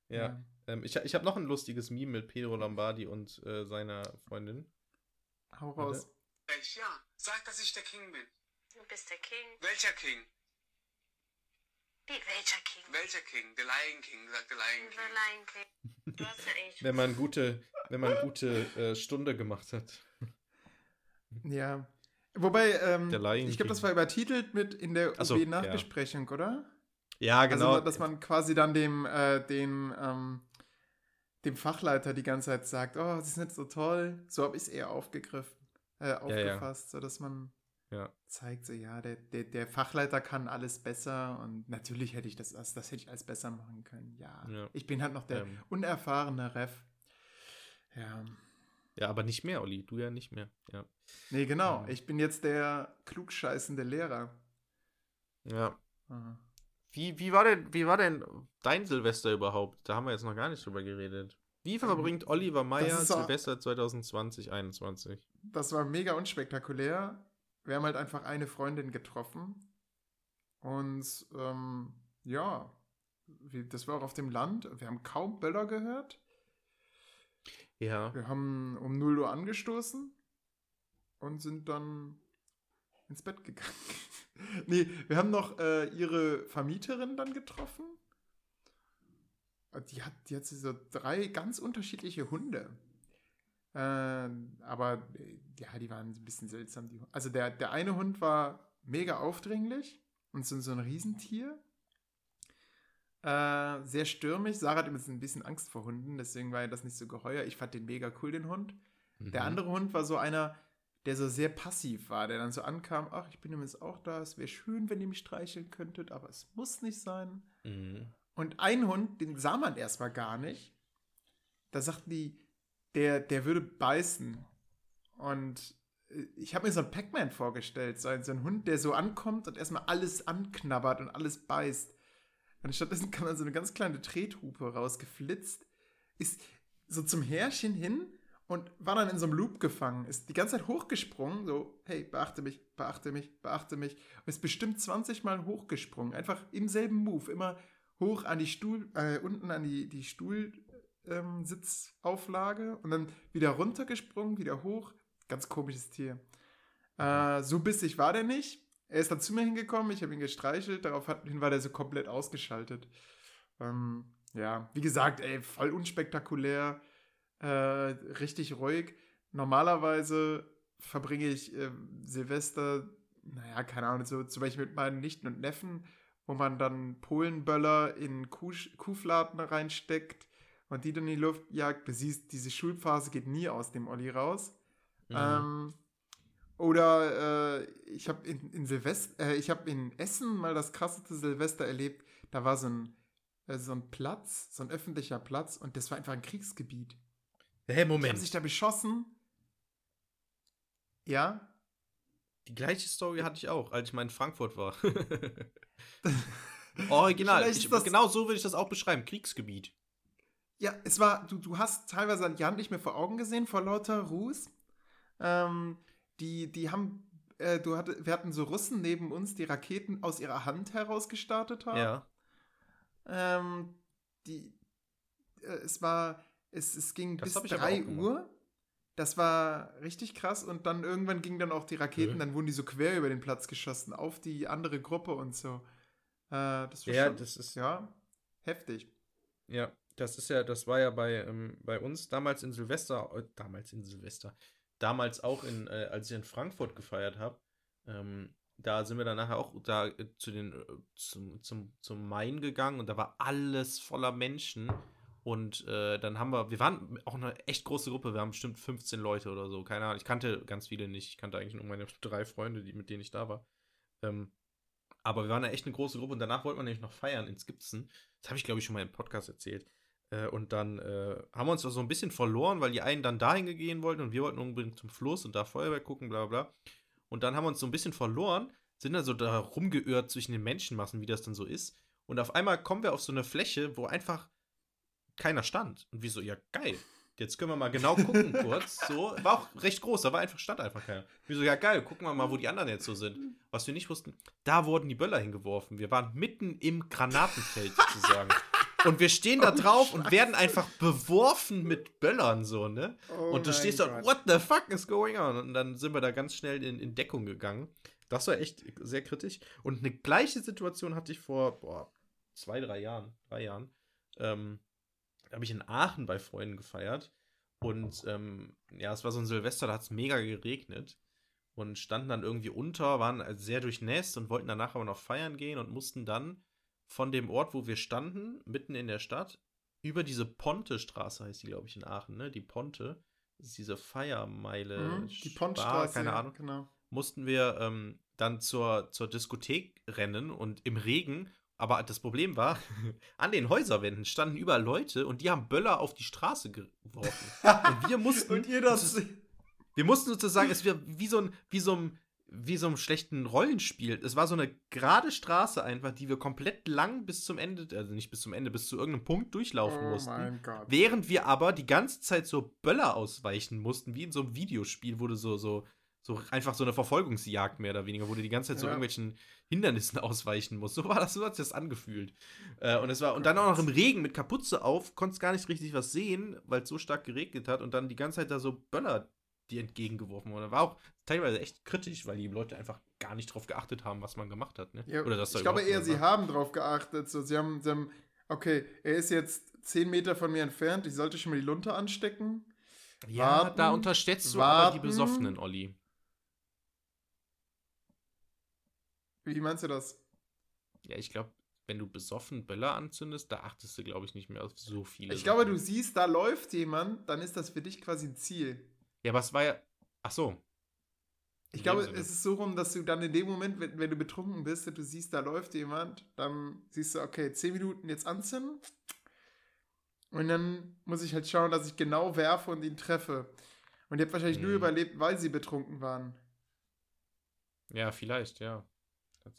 ja. Ähm, ich ich habe noch ein lustiges Meme mit Pedro Lombardi und äh, seiner Freundin. Hau raus. Ich, ja. Sag, dass ich der King bin. Du bist der King. Welcher King? Wie, welcher King? Welcher King? The Lion King, sagt The Lion The King. Lion King. Du hast ja <laughs> eigentlich. Wenn man gute, wenn man gute äh, Stunde gemacht hat. Ja. Wobei, ähm, ich glaube, das war übertitelt mit in der Ach so, OB-Nachbesprechung, oder? Ja, genau. Also, dass man quasi dann dem, äh, dem, ähm, dem Fachleiter die ganze Zeit sagt, oh, das ist nicht so toll. So habe ich es eher aufgegriffen, äh, ja. aufgefasst, so dass man Ja. zeigt, so ja, der, der, der Fachleiter kann alles besser und natürlich hätte ich das, das, das hätte ich alles besser machen können. Ja, Ja. ich bin halt noch der Ähm. unerfahrene Ref. Ja, ja, aber nicht mehr, Olli. Du ja nicht mehr. Ja. nee, genau. Ähm. Ich bin jetzt der klugscheißende Lehrer. ja. Ah. Wie, wie, war denn, wie war denn dein Silvester überhaupt? Da haben wir jetzt noch gar nicht drüber geredet. Wie verbringt Oliver Meyer Silvester 2020, 2021? Das war mega unspektakulär. Wir haben halt einfach eine Freundin getroffen. Und ähm, ja, das war auch auf dem Land. Wir haben kaum Böller gehört. Ja. Wir haben um 0 Uhr angestoßen und sind dann ins Bett gegangen. <laughs> nee, wir haben noch äh, ihre Vermieterin dann getroffen. Die hat, die so drei ganz unterschiedliche Hunde. Äh, aber ja, die waren ein bisschen seltsam. Also der, der eine Hund war mega aufdringlich und so, so ein Riesentier. Äh, sehr stürmisch. Sarah hat übrigens ein bisschen Angst vor Hunden, deswegen war das nicht so geheuer. Ich fand den mega cool, den Hund. Der Mhm. andere Hund war so einer, der so sehr passiv war, der dann so ankam, ach, ich bin übrigens auch da, es wäre schön, wenn ihr mich streicheln könntet, aber es muss nicht sein. Mhm. Und ein Hund, den sah man erstmal gar nicht. Da sagten die, der, der würde beißen. Und äh, ich habe mir so einen Pac-Man vorgestellt, so so ein Hund, der so ankommt und erstmal alles anknabbert und alles beißt. Und stattdessen kam dann so eine ganz kleine Trethupe rausgeflitzt, ist so zum Härchen hin und war dann in so einem Loop gefangen, ist die ganze Zeit hochgesprungen, so, hey, beachte mich, beachte mich, beachte mich. Und ist bestimmt 20 Mal hochgesprungen, einfach im selben Move, immer hoch an die Stuhl, äh, unten an die, die Stuhlsitzauflage und dann wieder runtergesprungen, wieder hoch. Ganz komisches Tier. Äh, so bissig war der nicht. Er ist dann zu mir hingekommen, ich habe ihn gestreichelt, daraufhin war der so komplett ausgeschaltet. Ähm, ja, wie gesagt, ey, voll unspektakulär, äh, richtig ruhig. Normalerweise verbringe ich äh, Silvester, naja, keine Ahnung, so zum Beispiel mit meinen Nichten und Neffen, wo man dann Polenböller in Kuh Kuhfladen reinsteckt und die dann in die Luft jagt. Du siehst, diese Schulphase geht nie aus dem Olli raus. Mhm. Ähm, oder äh, ich habe in, in Silvester, äh, ich habe in Essen mal das krasseste Silvester erlebt. Da war so ein, äh, so ein Platz, so ein öffentlicher Platz und das war einfach ein Kriegsgebiet. Hey, Moment. Die haben sich da beschossen. Ja? Die gleiche Story hatte ich auch, als ich mal in Frankfurt war. <laughs> Original. Ich, genau so würde ich das auch beschreiben. Kriegsgebiet. Ja, es war, du, du hast teilweise die Hand nicht mehr vor Augen gesehen, vor lauter Ruß. Ähm, die, die haben, äh, du hatte, wir hatten so Russen neben uns, die Raketen aus ihrer Hand heraus gestartet haben. Ja. Ähm, die, äh, es war, es, es ging das bis 3 Uhr. Das war richtig krass und dann irgendwann gingen dann auch die Raketen, mhm. dann wurden die so quer über den Platz geschossen, auf die andere Gruppe und so. Äh, das war ja, schon, das ist ja heftig. Ja, das ist ja, das war ja bei, ähm, bei uns damals in Silvester, äh, damals in Silvester, damals auch in, äh, als ich in Frankfurt gefeiert habe, ähm, da sind wir dann nachher auch da äh, zu den, äh, zum, zum, zum Main gegangen und da war alles voller Menschen. Und äh, dann haben wir, wir waren auch eine echt große Gruppe, wir haben bestimmt 15 Leute oder so, keine Ahnung. Ich kannte ganz viele nicht. Ich kannte eigentlich nur meine <laughs> drei Freunde, die, mit denen ich da war. Ähm, aber wir waren eine echt eine große Gruppe und danach wollten wir nämlich noch feiern in Skipsen. Das habe ich, glaube ich, schon mal im Podcast erzählt. Äh, und dann äh, haben wir uns so ein bisschen verloren, weil die einen dann dahin gehen wollten und wir wollten unbedingt zum Fluss und da Feuerwerk gucken, bla bla. Und dann haben wir uns so ein bisschen verloren, sind dann so da rumgeirrt zwischen den Menschenmassen, wie das dann so ist. Und auf einmal kommen wir auf so eine Fläche, wo einfach keiner stand. Und wir so, ja, geil. Jetzt können wir mal genau gucken <laughs> kurz. So, war auch recht groß, da war einfach, stand einfach keiner. Wir so, ja geil, gucken wir mal, wo die anderen jetzt so sind. Was wir nicht wussten, da wurden die Böller hingeworfen. Wir waren mitten im Granatenfeld sozusagen. <laughs> Und wir stehen da oh, drauf oh, und werden einfach beworfen mit Böllern, so, ne? Oh und du stehst da, what the fuck is going on? Und dann sind wir da ganz schnell in, in Deckung gegangen. Das war echt sehr kritisch. Und eine gleiche Situation hatte ich vor, boah, zwei, drei Jahren, drei Jahren. Ähm, da habe ich in Aachen bei Freunden gefeiert. Und ähm, ja, es war so ein Silvester, da hat es mega geregnet. Und standen dann irgendwie unter, waren sehr durchnässt und wollten danach aber noch feiern gehen und mussten dann von dem Ort, wo wir standen, mitten in der Stadt, über diese Ponte-Straße heißt die, glaube ich, in Aachen, ne? Die Ponte. Diese Feiermeile. Mhm, die Ponte-Straße. Keine Ahnung. Genau. Mussten wir ähm, dann zur, zur Diskothek rennen und im Regen. Aber das Problem war, <laughs> an den Häuserwänden standen überall Leute und die haben Böller auf die Straße geworfen. <laughs> und wir mussten. und ihr das. Wir mussten sozusagen, es wäre wie so ein, wie so ein wie so einem schlechten Rollenspiel. Es war so eine gerade Straße einfach, die wir komplett lang bis zum Ende, also nicht bis zum Ende, bis zu irgendeinem Punkt durchlaufen oh mussten. Mein Gott. Während wir aber die ganze Zeit so Böller ausweichen mussten, wie in so einem Videospiel, du so, so, so einfach so eine Verfolgungsjagd mehr oder weniger, wo du die ganze Zeit ja. so irgendwelchen Hindernissen <laughs> ausweichen musst. So war das, so hat sich das angefühlt. Äh, und es war, und dann auch noch im Regen mit Kapuze auf, konntest gar nicht richtig was sehen, weil es so stark geregnet hat und dann die ganze Zeit da so Böller die entgegengeworfen wurden. War auch teilweise echt kritisch, weil die Leute einfach gar nicht drauf geachtet haben, was man gemacht hat. Ne? Ja, Oder das ich glaube eher, sie haben drauf geachtet. So, sie, haben, sie haben, okay, er ist jetzt 10 Meter von mir entfernt, ich sollte schon mal die Lunte anstecken. Ja, warten, da unterschätzt du warten. aber die Besoffenen, Olli. Wie meinst du das? Ja, ich glaube, wenn du besoffen Böller anzündest, da achtest du, glaube ich, nicht mehr auf so viele. Ich Sachen. glaube, du siehst, da läuft jemand, dann ist das für dich quasi ein Ziel. Ja, aber es war ja. Ach so. Ich glaube, es ist so rum, dass du dann in dem Moment, wenn, wenn du betrunken bist und du siehst, da läuft jemand, dann siehst du, okay, 10 Minuten jetzt anzünden. Und dann muss ich halt schauen, dass ich genau werfe und ihn treffe. Und ihr habt wahrscheinlich hm. nur überlebt, weil sie betrunken waren. Ja, vielleicht, ja.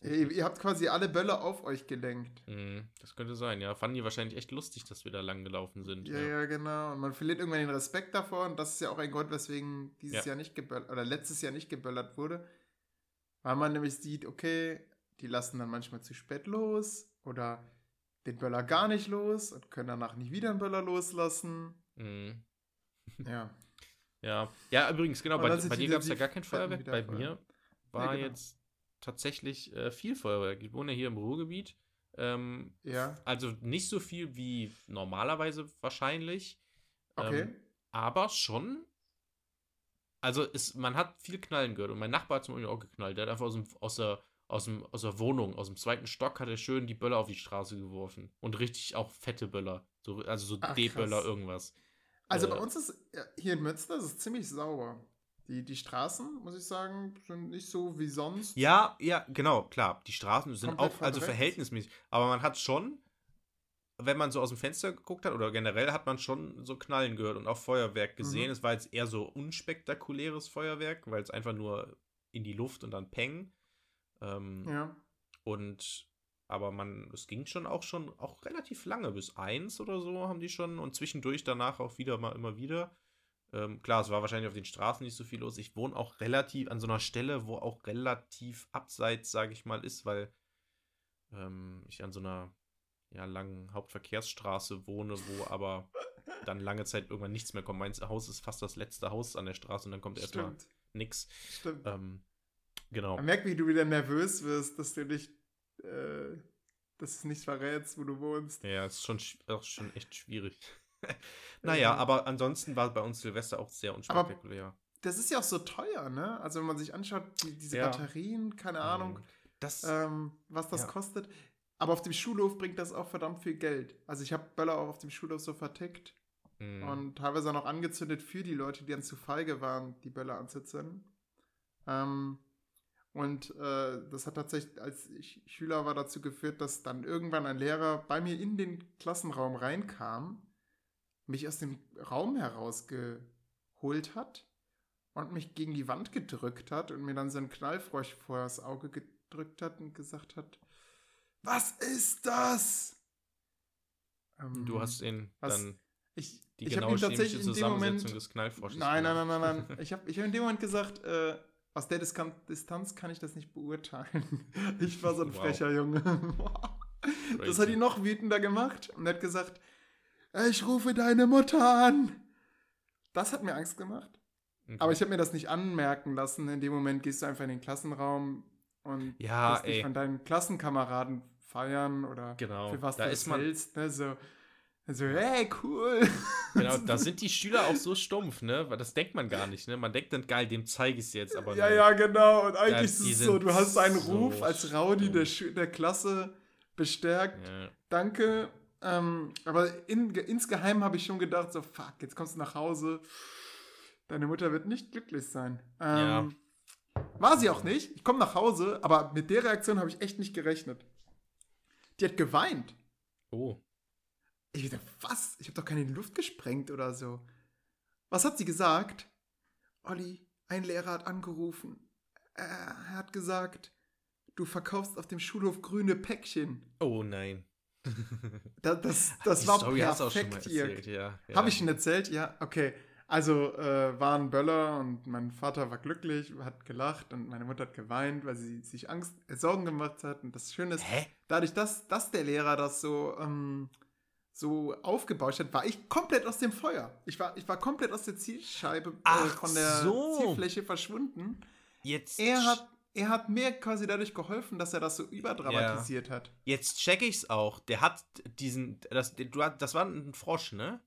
Ihr, ihr, habt quasi alle Böller auf euch gelenkt. Mm, das könnte sein, ja. Fanden die wahrscheinlich echt lustig, dass wir da lang gelaufen sind. Ja, ja, ja, genau. Und man verliert irgendwann den Respekt davor. Und das ist ja auch ein Grund, weswegen dieses ja. Jahr nicht geböllert, oder letztes Jahr nicht geböllert wurde. Weil man nämlich sieht, okay, die lassen dann manchmal zu spät los oder den Böller gar nicht los und können danach nicht wieder einen Böller loslassen. Mm. Ja. <laughs> ja. Ja, übrigens, genau, bei, bei dir gab es ja gar kein Feuerwerk. Bei mir war ja, genau. jetzt tatsächlich äh, viel Feuerwerk. Ich wohne ja hier im Ruhrgebiet. Ähm, Ja, also nicht so viel wie normalerweise wahrscheinlich. okay. Ähm, aber schon. Also es, man hat viel Knallen gehört. Und mein Nachbar hat zum Beispiel auch geknallt. Der hat einfach aus, dem, aus, der, aus, dem, aus der Wohnung, aus dem zweiten Stock, hat er schön die Böller auf die Straße geworfen. Und richtig auch fette Böller. So, also so D-Böller, irgendwas. Also Äh, bei uns ist hier in Münster ist es ziemlich sauber. Die, die Straßen, muss ich sagen, sind nicht so wie sonst. Ja, ja, genau, klar. Die Straßen sind Komplett auch, also verhältnismäßig. Aber man hat schon, wenn man so aus dem Fenster geguckt hat, oder generell hat man schon so Knallen gehört und auch Feuerwerk gesehen. Mhm. Es war jetzt eher so unspektakuläres Feuerwerk, weil es einfach nur in die Luft und dann Peng. Ähm, Ja. Und aber man, es ging schon auch schon auch relativ lange, bis eins oder so haben die schon und zwischendurch danach auch wieder mal immer wieder. Ähm, klar, es war wahrscheinlich auf den Straßen nicht so viel los. Ich wohne auch relativ an so einer Stelle, wo auch relativ abseits, sage ich mal, ist, weil ähm, ich an so einer ja, langen Hauptverkehrsstraße wohne, wo aber <laughs> dann lange Zeit irgendwann nichts mehr kommt. Mein Haus ist fast das letzte Haus an der Straße und dann kommt erstmal nix. Stimmt. Ähm, genau. Man merkt, wie du wieder nervös wirst, dass du nicht, äh, dass es nicht verrätst, wo du wohnst. Ja, ist schon, sch- auch schon echt schwierig. <laughs> naja, Ähm. aber ansonsten war bei uns Silvester auch sehr unspektakulär. Das ist ja auch so teuer, ne? Also wenn man sich anschaut, die, diese Ja. Batterien, keine Ahnung, Das, ähm, was das Ja. kostet. Aber auf dem Schulhof bringt das auch verdammt viel Geld. Also ich habe Böller auch auf dem Schulhof so vertickt mh, und teilweise auch noch angezündet für die Leute, die dann zu feige waren, die Böller anzuzünden. Ähm, und äh, das hat tatsächlich, als ich Schüler war, dazu geführt, dass dann irgendwann ein Lehrer bei mir in den Klassenraum reinkam, mich aus dem Raum herausgeholt hat und mich gegen die Wand gedrückt hat und mir dann so einen Knallfrosch vor das Auge gedrückt hat und gesagt hat, was ist das? Ähm, du hast ihn was- dann ich, die ich habe genaue ihn tatsächlich chemische in dem Zusammensetzung Moment des Knallfrosches. Nein, nein, nein, nein, nein. <laughs> Ich habe ich hab in dem Moment gesagt, äh, aus der Diskan Distanz kann ich das nicht beurteilen. <laughs> Ich war so ein Wow. frecher Junge. <laughs> das hat ihn noch wütender gemacht und er hat gesagt, "Äh, ich rufe deine Mutter an. Das hat mir Angst gemacht. Okay. Aber ich habe mir das nicht anmerken lassen. In dem Moment gehst du einfach in den Klassenraum und Ja, lässt dich von deinen Klassenkameraden feiern oder Genau, für was da du ist man- erzählst. Ne? So, so, hey, cool. <laughs> Genau, da sind die Schüler auch so stumpf, ne? Weil das denkt man gar nicht, ne? Man denkt dann, geil, dem zeige ich es jetzt, aber Ja, nein. ja, genau. Und eigentlich Ja, ist es so, du hast einen so Ruf als Rowdy dumm. der, der Klasse bestärkt. Ja. Danke. Ähm, aber in, insgeheim habe ich schon gedacht, so, fuck, jetzt kommst du nach Hause. Deine Mutter wird nicht glücklich sein. Ähm, War sie auch nicht. Ich komme nach Hause, aber mit der Reaktion habe ich echt nicht gerechnet. Die hat geweint. Oh. Ich dachte, was? Ich habe doch keine Luft gesprengt oder so. Was hat sie gesagt? Olli, ein Lehrer hat angerufen. Er hat gesagt, du verkaufst auf dem Schulhof grüne Päckchen. Oh nein. Da, das das Die war Story hast du auch schon mal perfekt hier. erzählt, ja. ja. Habe ich schon erzählt? Ja, okay. Also äh, war ein Böller und mein Vater war glücklich, hat gelacht und meine Mutter hat geweint, weil sie sich Angst, äh, Sorgen gemacht hat. Und das Schöne ist, Hä? dadurch, dass, dass der Lehrer das so, ähm, so aufgebauscht hat, war ich komplett aus dem Feuer. Ich war, ich war komplett aus der Zielscheibe äh, von der so. Zielfläche verschwunden. Jetzt, Er hat, er hat mir quasi dadurch geholfen, dass er das so überdramatisiert hat. jetzt check ich's auch. Der hat diesen, das, du, das war ein Frosch, ne?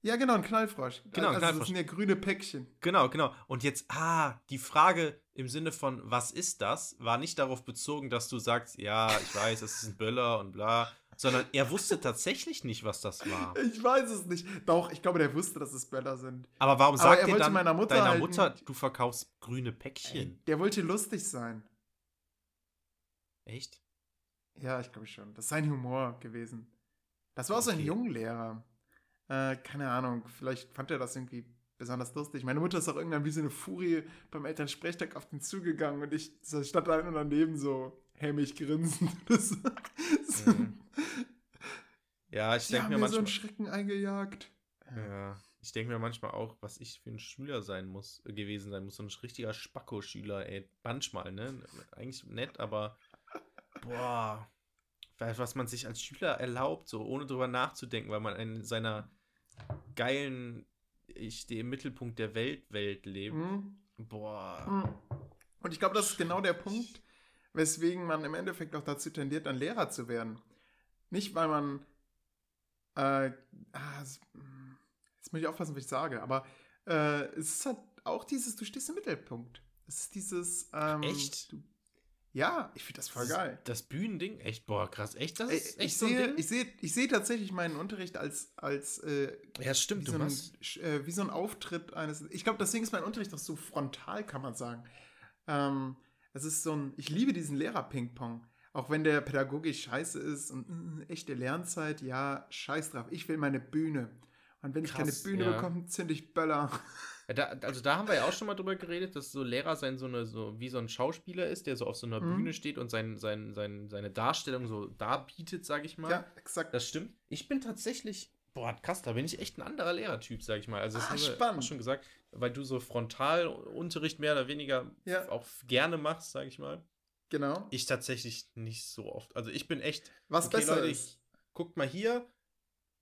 Ja, genau, ein Knallfrosch. Genau, ein also Knallfrosch. Das sind ja grüne Päckchen. Genau, genau. Und jetzt, ah, die Frage im Sinne von, was ist das, war nicht darauf bezogen, dass du sagst, ja, ich weiß, es ist ein Böller und bla, sondern er wusste tatsächlich nicht, was das war. <laughs> Ich weiß es nicht. Doch, ich glaube, der wusste, dass es Böller sind. Aber warum Aber sagt er er dann meiner Mutter deiner halt Mutter, du verkaufst grüne Päckchen? Der wollte lustig sein. Echt? Ja, ich glaube schon. Das ist sein Humor gewesen. Das war auch so ein Okay. Junglehrer. Äh, keine Ahnung, vielleicht fand er das irgendwie besonders lustig. Meine Mutter ist auch irgendwann wie so eine Furie beim Elternsprechtag auf den zugegangen und ich stand da daneben so hämisch grinsend. <laughs> Mhm. Ja, ich denke mir mir so manchmal. einen Schrecken eingejagt. Ja, ich denke mir manchmal auch, was ich für ein Schüler sein muss, äh, gewesen sein muss. So ein richtiger Spacko-Schüler, ey. Manchmal, ne? Eigentlich nett, aber boah. Was was man sich als Schüler erlaubt, so ohne drüber nachzudenken, weil man in seiner geilen, ich stehe im Mittelpunkt der Welt, Welt lebt. Mhm. Boah. Mhm. Und ich glaube, das ist genau der Punkt, weswegen man im Endeffekt auch dazu tendiert, dann Lehrer zu werden. Nicht, weil man. Äh, ah, es- jetzt muss ich aufpassen, was ich sage, aber äh, es ist halt auch dieses, du stehst im Mittelpunkt. Es ist dieses. Ähm, Echt? Du, ja, ich finde das voll geil. Das Bühnending? Echt, boah, krass. Echt, das ist ich, echt so ein sehe, Ding? ich, sehe, ich sehe tatsächlich meinen Unterricht als, als äh, ja, stimmt, wie, du so ein, äh, wie so ein Auftritt eines. Ich glaube, deswegen ist mein Unterricht auch so frontal, kann man sagen. Ähm, es ist so ein. Ich liebe diesen Lehrer-Ping-Pong. Auch wenn der pädagogisch scheiße ist und mm, echte Lernzeit, ja, scheiß drauf. Ich will meine Bühne. Und wenn ich keine Krass, Bühne ja. bekomme, zünd ich Böller. Ja, da, also da haben wir ja auch schon mal drüber geredet, dass so Lehrer sein so eine, so wie so ein Schauspieler ist, der so auf so einer Mhm. Bühne steht und sein, sein, sein, seine Darstellung so darbietet, sag ich mal. Ja, exakt. Das stimmt. Ich bin tatsächlich, boah, krass, da bin ich echt ein anderer Lehrertyp, sag ich mal. Also das Ah, spannend. schon gesagt, weil du so Frontalunterricht mehr oder weniger Ja. auch gerne machst, sag ich mal. Genau. Ich tatsächlich nicht so oft. Also ich bin echt, Was okay, besser Leute, ist. guckt mal hier,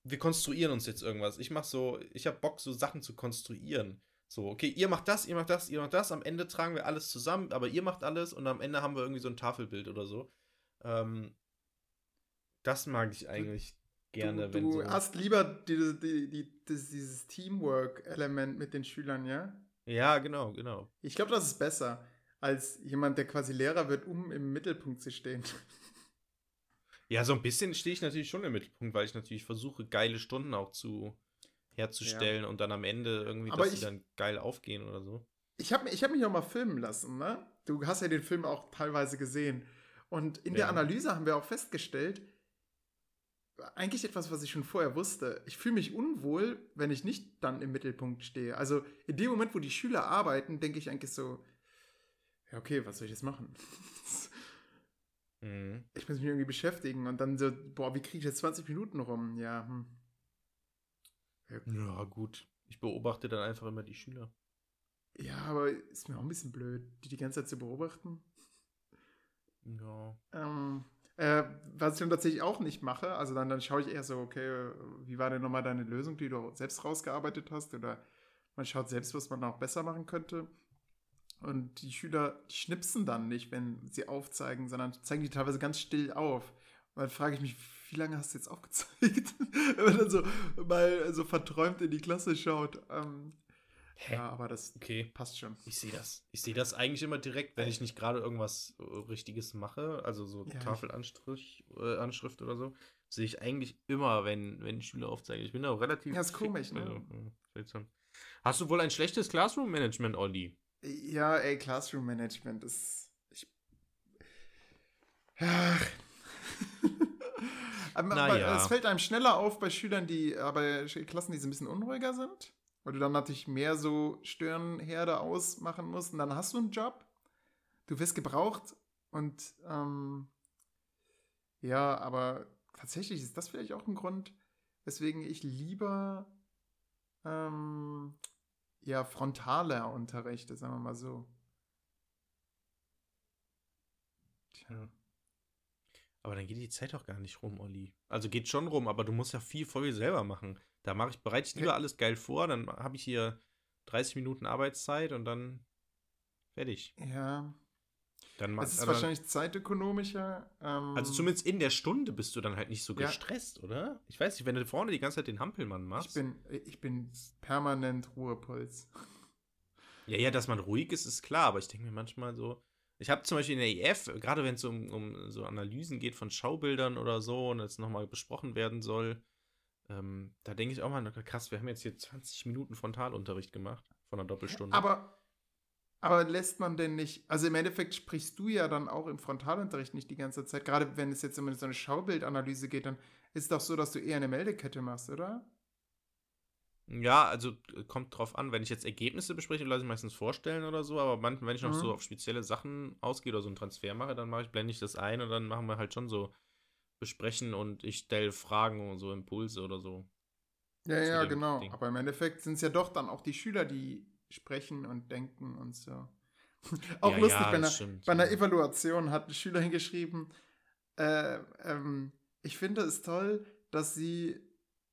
wir konstruieren uns jetzt irgendwas. Ich mach so, ich habe Bock, so Sachen zu konstruieren. So, okay, ihr macht das, ihr macht das, ihr macht das. Am Ende tragen wir alles zusammen, aber ihr macht alles und am Ende haben wir irgendwie so ein Tafelbild oder so. Ähm, das mag ich eigentlich gerne, du wenn du so. hast lieber die, die, die, dieses Teamwork-Element mit den Schülern, ja? Ja, genau, genau. Ich glaube, das ist besser, als jemand, der quasi Lehrer wird, um im Mittelpunkt zu stehen. <laughs> Ja, so ein bisschen stehe ich natürlich schon im Mittelpunkt, weil ich natürlich versuche, geile Stunden auch zu herzustellen und dann am Ende irgendwie, Aber dass ich- sie dann geil aufgehen oder so. Ich habe ich hab mich auch mal filmen lassen, ne? Du hast ja den Film auch teilweise gesehen. Und in der Ja. Analyse haben wir auch festgestellt, eigentlich etwas, was ich schon vorher wusste. Ich fühle mich unwohl, wenn ich nicht dann im Mittelpunkt stehe. Also in dem Moment, wo die Schüler arbeiten, denke ich eigentlich so, ja, okay, was soll ich jetzt machen? <laughs> Mhm. Ich muss mich irgendwie beschäftigen und dann so, boah, wie kriege ich jetzt 20 Minuten rum? Ja, hm. Ja, gut. Ich beobachte dann einfach immer die Schüler. Ja, aber ist mir auch ein bisschen blöd, die die ganze Zeit zu beobachten. Ja. Ähm, äh, was ich dann tatsächlich auch nicht mache, also dann, dann schaue ich eher so, okay, wie war denn nochmal deine Lösung, die du selbst rausgearbeitet hast? Oder man schaut selbst, was man auch besser machen könnte. Und die Schüler, die schnipsen dann nicht, wenn sie aufzeigen, sondern zeigen die teilweise ganz still auf. Und dann frage ich mich, wie lange hast du jetzt aufgezeigt? <laughs> wenn man dann so mal so verträumt in die Klasse schaut. Ähm, Hä? ja, aber das Okay. passt schon. Ich sehe das. Ich sehe das eigentlich immer direkt, wenn ich nicht gerade irgendwas äh, Richtiges mache, also so Ja, ich- Tafelanstrich, äh, Anschrift oder so, sehe ich eigentlich immer, wenn, wenn Schüler aufzeigen. Ich bin da auch relativ. Ja, ist komisch, ne? also. Hast du wohl ein schlechtes Classroom-Management, Olli? Ja, ey, Classroom Management ist. Ich, ach. <laughs> aber, Na aber ja. es fällt einem schneller auf bei Schülern, die, aber Klassen, die so ein bisschen unruhiger sind, weil du dann natürlich mehr so Störenherde ausmachen musst und dann hast du einen Job, du wirst gebraucht und ähm, ja, aber tatsächlich ist das vielleicht auch ein Grund, weswegen ich lieber ähm, ja, frontaler unterrichte, sagen wir mal so. Tja. Aber dann geht die Zeit auch gar nicht rum, Olli. Also geht schon rum, aber du musst ja viel voll selber machen. Da mache ich, bereite ich lieber Ja. alles geil vor, dann habe ich hier 30 Minuten Arbeitszeit und dann fertig. Ja, Dann mach- es ist aber- wahrscheinlich zeitökonomischer. Ähm, Also zumindest in der Stunde bist du dann halt nicht so Ja. gestresst, oder? Ich weiß nicht, wenn du vorne die ganze Zeit den Hampelmann ich machst. bin, ich bin permanent Ruhepuls. <laughs> ja, ja, dass man ruhig ist, ist klar, aber ich denke mir manchmal so. Ich habe zum Beispiel in der EF, gerade wenn es um, um so Analysen geht von Schaubildern oder so und es nochmal besprochen werden soll, ähm, da denke ich auch mal, krass, wir haben jetzt hier 20 Minuten Frontalunterricht gemacht von einer Doppelstunde. Aber, aber lässt man denn nicht, also im Endeffekt sprichst du ja dann auch im Frontalunterricht nicht die ganze Zeit, gerade wenn es jetzt um so eine Schaubildanalyse geht, dann ist es doch so, dass du eher eine Meldekette machst, oder? Ja, also äh, kommt drauf an, wenn ich jetzt Ergebnisse bespreche, lasse ich meistens vorstellen oder so, aber manchmal, wenn ich noch Mhm. so auf spezielle Sachen ausgehe oder so einen Transfer mache, dann mache ich, blende ich das ein und dann machen wir halt schon so besprechen und ich stelle Fragen und so Impulse oder so. Ja, ja, genau. Ding. Aber im Endeffekt sind es ja doch dann auch die Schüler, die sprechen und denken und so. <laughs> auch Ja, lustig, ja, bei, einer, stimmt, bei einer ja. Evaluation hat ein Schüler hingeschrieben, äh, ähm, ich finde es toll, dass sie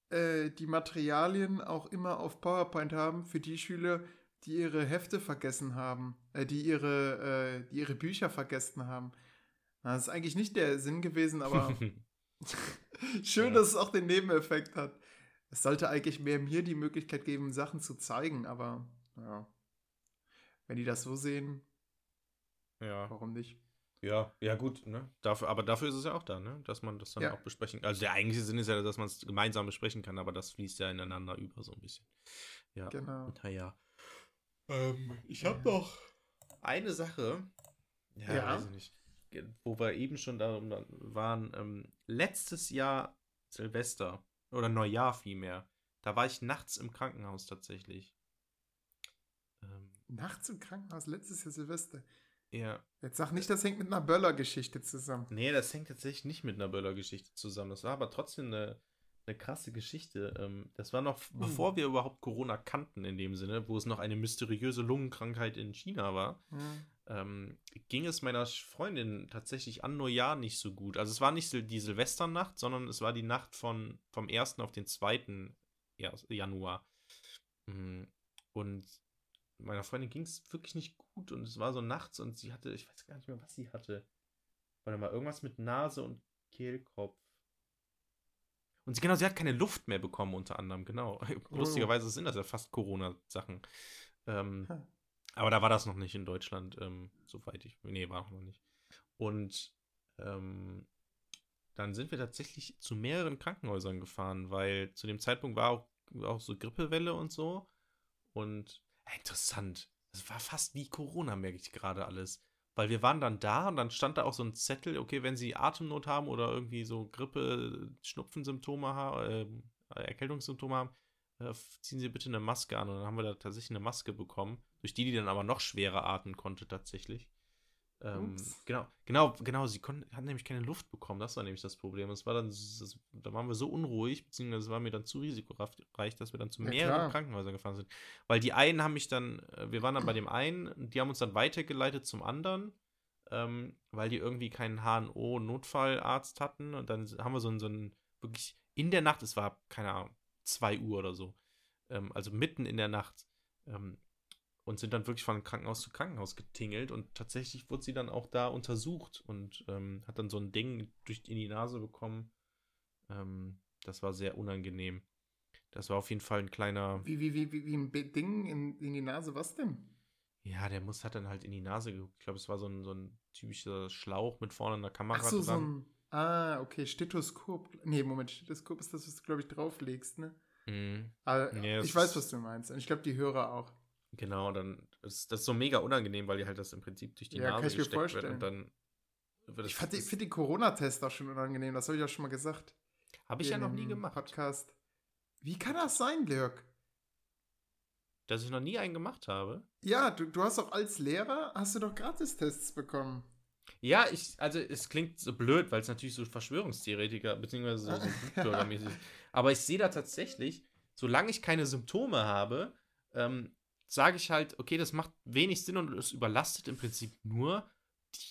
äh, die Materialien auch immer auf PowerPoint haben für die Schüler, die ihre Hefte vergessen haben, äh, die, ihre, äh, die ihre Bücher vergessen haben. Das ist eigentlich nicht der Sinn gewesen, aber <laughs> schön, Ja. dass es auch den Nebeneffekt hat. Es sollte eigentlich mehr mir die Möglichkeit geben, Sachen zu zeigen, aber ja. Wenn die das so sehen, ja. warum nicht? Ja, ja gut, ne? Dafür, aber dafür ist es ja auch da, ne? Dass man das dann Ja. auch besprechen kann. Also der eigentliche Sinn ist ja, dass man es gemeinsam besprechen kann, aber das fließt ja ineinander über so ein bisschen. Ja. Genau. Naja. Ähm, ich habe noch eine Sache. Ja, Ja. weiß ich nicht. Wo wir eben schon da waren, ähm, letztes Jahr Silvester oder Neujahr vielmehr, da war ich nachts im Krankenhaus tatsächlich. Ähm, Nachts im Krankenhaus, letztes Jahr Silvester. ja. Jetzt sag nicht, das hängt mit einer Böller-Geschichte zusammen. Nee, das hängt tatsächlich nicht mit einer Böller-Geschichte zusammen. Das war aber trotzdem eine, eine krasse Geschichte. Ähm, das war noch, Hm. bevor wir überhaupt Corona kannten in dem Sinne, wo es noch eine mysteriöse Lungenkrankheit in China war. Hm. Ähm, ging es meiner Freundin tatsächlich an Neujahr nicht so gut. Also es war nicht die Silvesternacht, sondern es war die Nacht von, vom 1. auf den 2. Ja- Januar. Mm, Und meiner Freundin ging es wirklich nicht gut und es war so nachts und sie hatte, ich weiß gar nicht mehr, was sie hatte. Warte mal, irgendwas mit Nase und Kehlkopf. Und sie, genau, sie hat keine Luft mehr bekommen, unter anderem, genau. <laughs> Lustigerweise sind das ja fast Corona-Sachen. Ähm. Aber da war das noch nicht in Deutschland, ähm, soweit ich. Nee, war noch nicht. Und ähm, dann sind wir tatsächlich zu mehreren Krankenhäusern gefahren, weil zu dem Zeitpunkt war auch, auch so Grippewelle und so. Und äh, interessant. Es war fast wie Corona, merke ich gerade alles. Weil wir waren dann da und dann stand da auch so ein Zettel, okay, wenn Sie Atemnot haben oder irgendwie so Grippe, Schnupfensymptome haben, äh, Erkältungssymptome haben, äh, ziehen Sie bitte eine Maske an. Und dann haben wir da tatsächlich eine Maske bekommen, durch die die dann aber noch schwerer atmen konnte tatsächlich. Ähm, genau, genau, genau, sie konnten, hatten nämlich keine Luft bekommen, das war nämlich das Problem. Es war dann, das, da waren wir so unruhig, beziehungsweise es war mir dann zu risikoreich, dass wir dann zu Ja, mehreren klar. Krankenhäusern gefahren sind. Weil die einen haben mich dann, äh, wir waren dann bei dem einen, die haben uns dann weitergeleitet zum anderen, ähm, weil die irgendwie keinen HNO-Notfallarzt hatten. Und dann haben wir so einen, so einen, wirklich in der Nacht, es war, keine Ahnung, 2 Uhr oder so, ähm, also mitten in der Nacht, ähm, und sind dann wirklich von Krankenhaus zu Krankenhaus getingelt und tatsächlich wurde sie dann auch da untersucht und ähm, hat dann so ein Ding durch in die Nase bekommen. Ähm, das war sehr unangenehm. Das war auf jeden Fall ein kleiner. Wie, wie, wie, wie, wie ein Ding in, in die Nase, was denn? Ja, der muss hat dann halt in die Nase geguckt. Ich glaube, es war so ein, so ein typischer Schlauch mit vorne einer Kamera Ach so, so dran. ein. Ah, okay, Stethoskop. Nee, Moment, Stethoskop ist das, was du, glaube ich, drauflegst, ne? Mhm. Aber Nee, ich weiß, was du meinst. Und ich glaube, die Hörer auch. Genau, dann ist das ist so mega unangenehm, weil die halt das im Prinzip durch die Ja, kann Nase ich mir gesteckt wird und dann wird Ich finde den Corona-Test auch schon unangenehm, das habe ich ja schon mal gesagt. Habe ich ja noch nie gemacht. Podcast. Wie kann das sein, Dirk? Dass ich noch nie einen gemacht habe. Ja, du, du hast doch als Lehrer, hast du doch Gratistests bekommen. Ja, ich, also es klingt so blöd, weil es natürlich so Verschwörungstheoretiker beziehungsweise so, so Gutbürgermäßig ist. Aber ich sehe da tatsächlich, solange ich keine Symptome habe, ähm, sage ich halt, okay, das macht wenig Sinn und es überlastet im Prinzip nur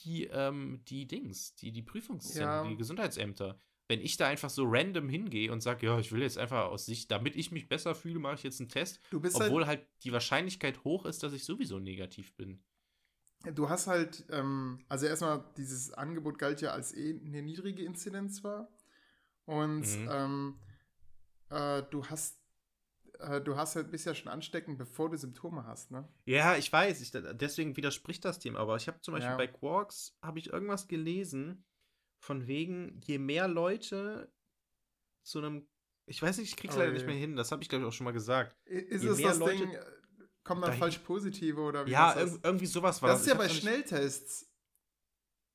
die, ähm, die Dings, die, die Prüfungszentren, Ja. die Gesundheitsämter. Wenn ich da einfach so random hingehe und sage, ja, ich will jetzt einfach aus Sicht, damit ich mich besser fühle, mache ich jetzt einen Test, Du bist obwohl halt die Wahrscheinlichkeit hoch ist, dass ich sowieso negativ bin. Du hast halt, ähm, also erstmal, dieses Angebot galt ja als eh eine niedrige Inzidenz war. Und Mhm. ähm, äh, du hast, äh, du hast halt bist ja schon ansteckend, bevor du Symptome hast, ne? Ja, ich weiß, ich, deswegen widerspricht das dem, aber ich habe zum Beispiel Ja. bei Quarks, habe ich irgendwas gelesen, von wegen, je mehr Leute zu einem, ich weiß nicht, ich krieg's Oh leider je. nicht mehr hin, das habe ich glaube ich auch schon mal gesagt. Ist Je es das Leute Ding, äh, kommen dann falsch positive oder wie Ja, das irgendwie sowas war Das ist ja bei Schnelltests.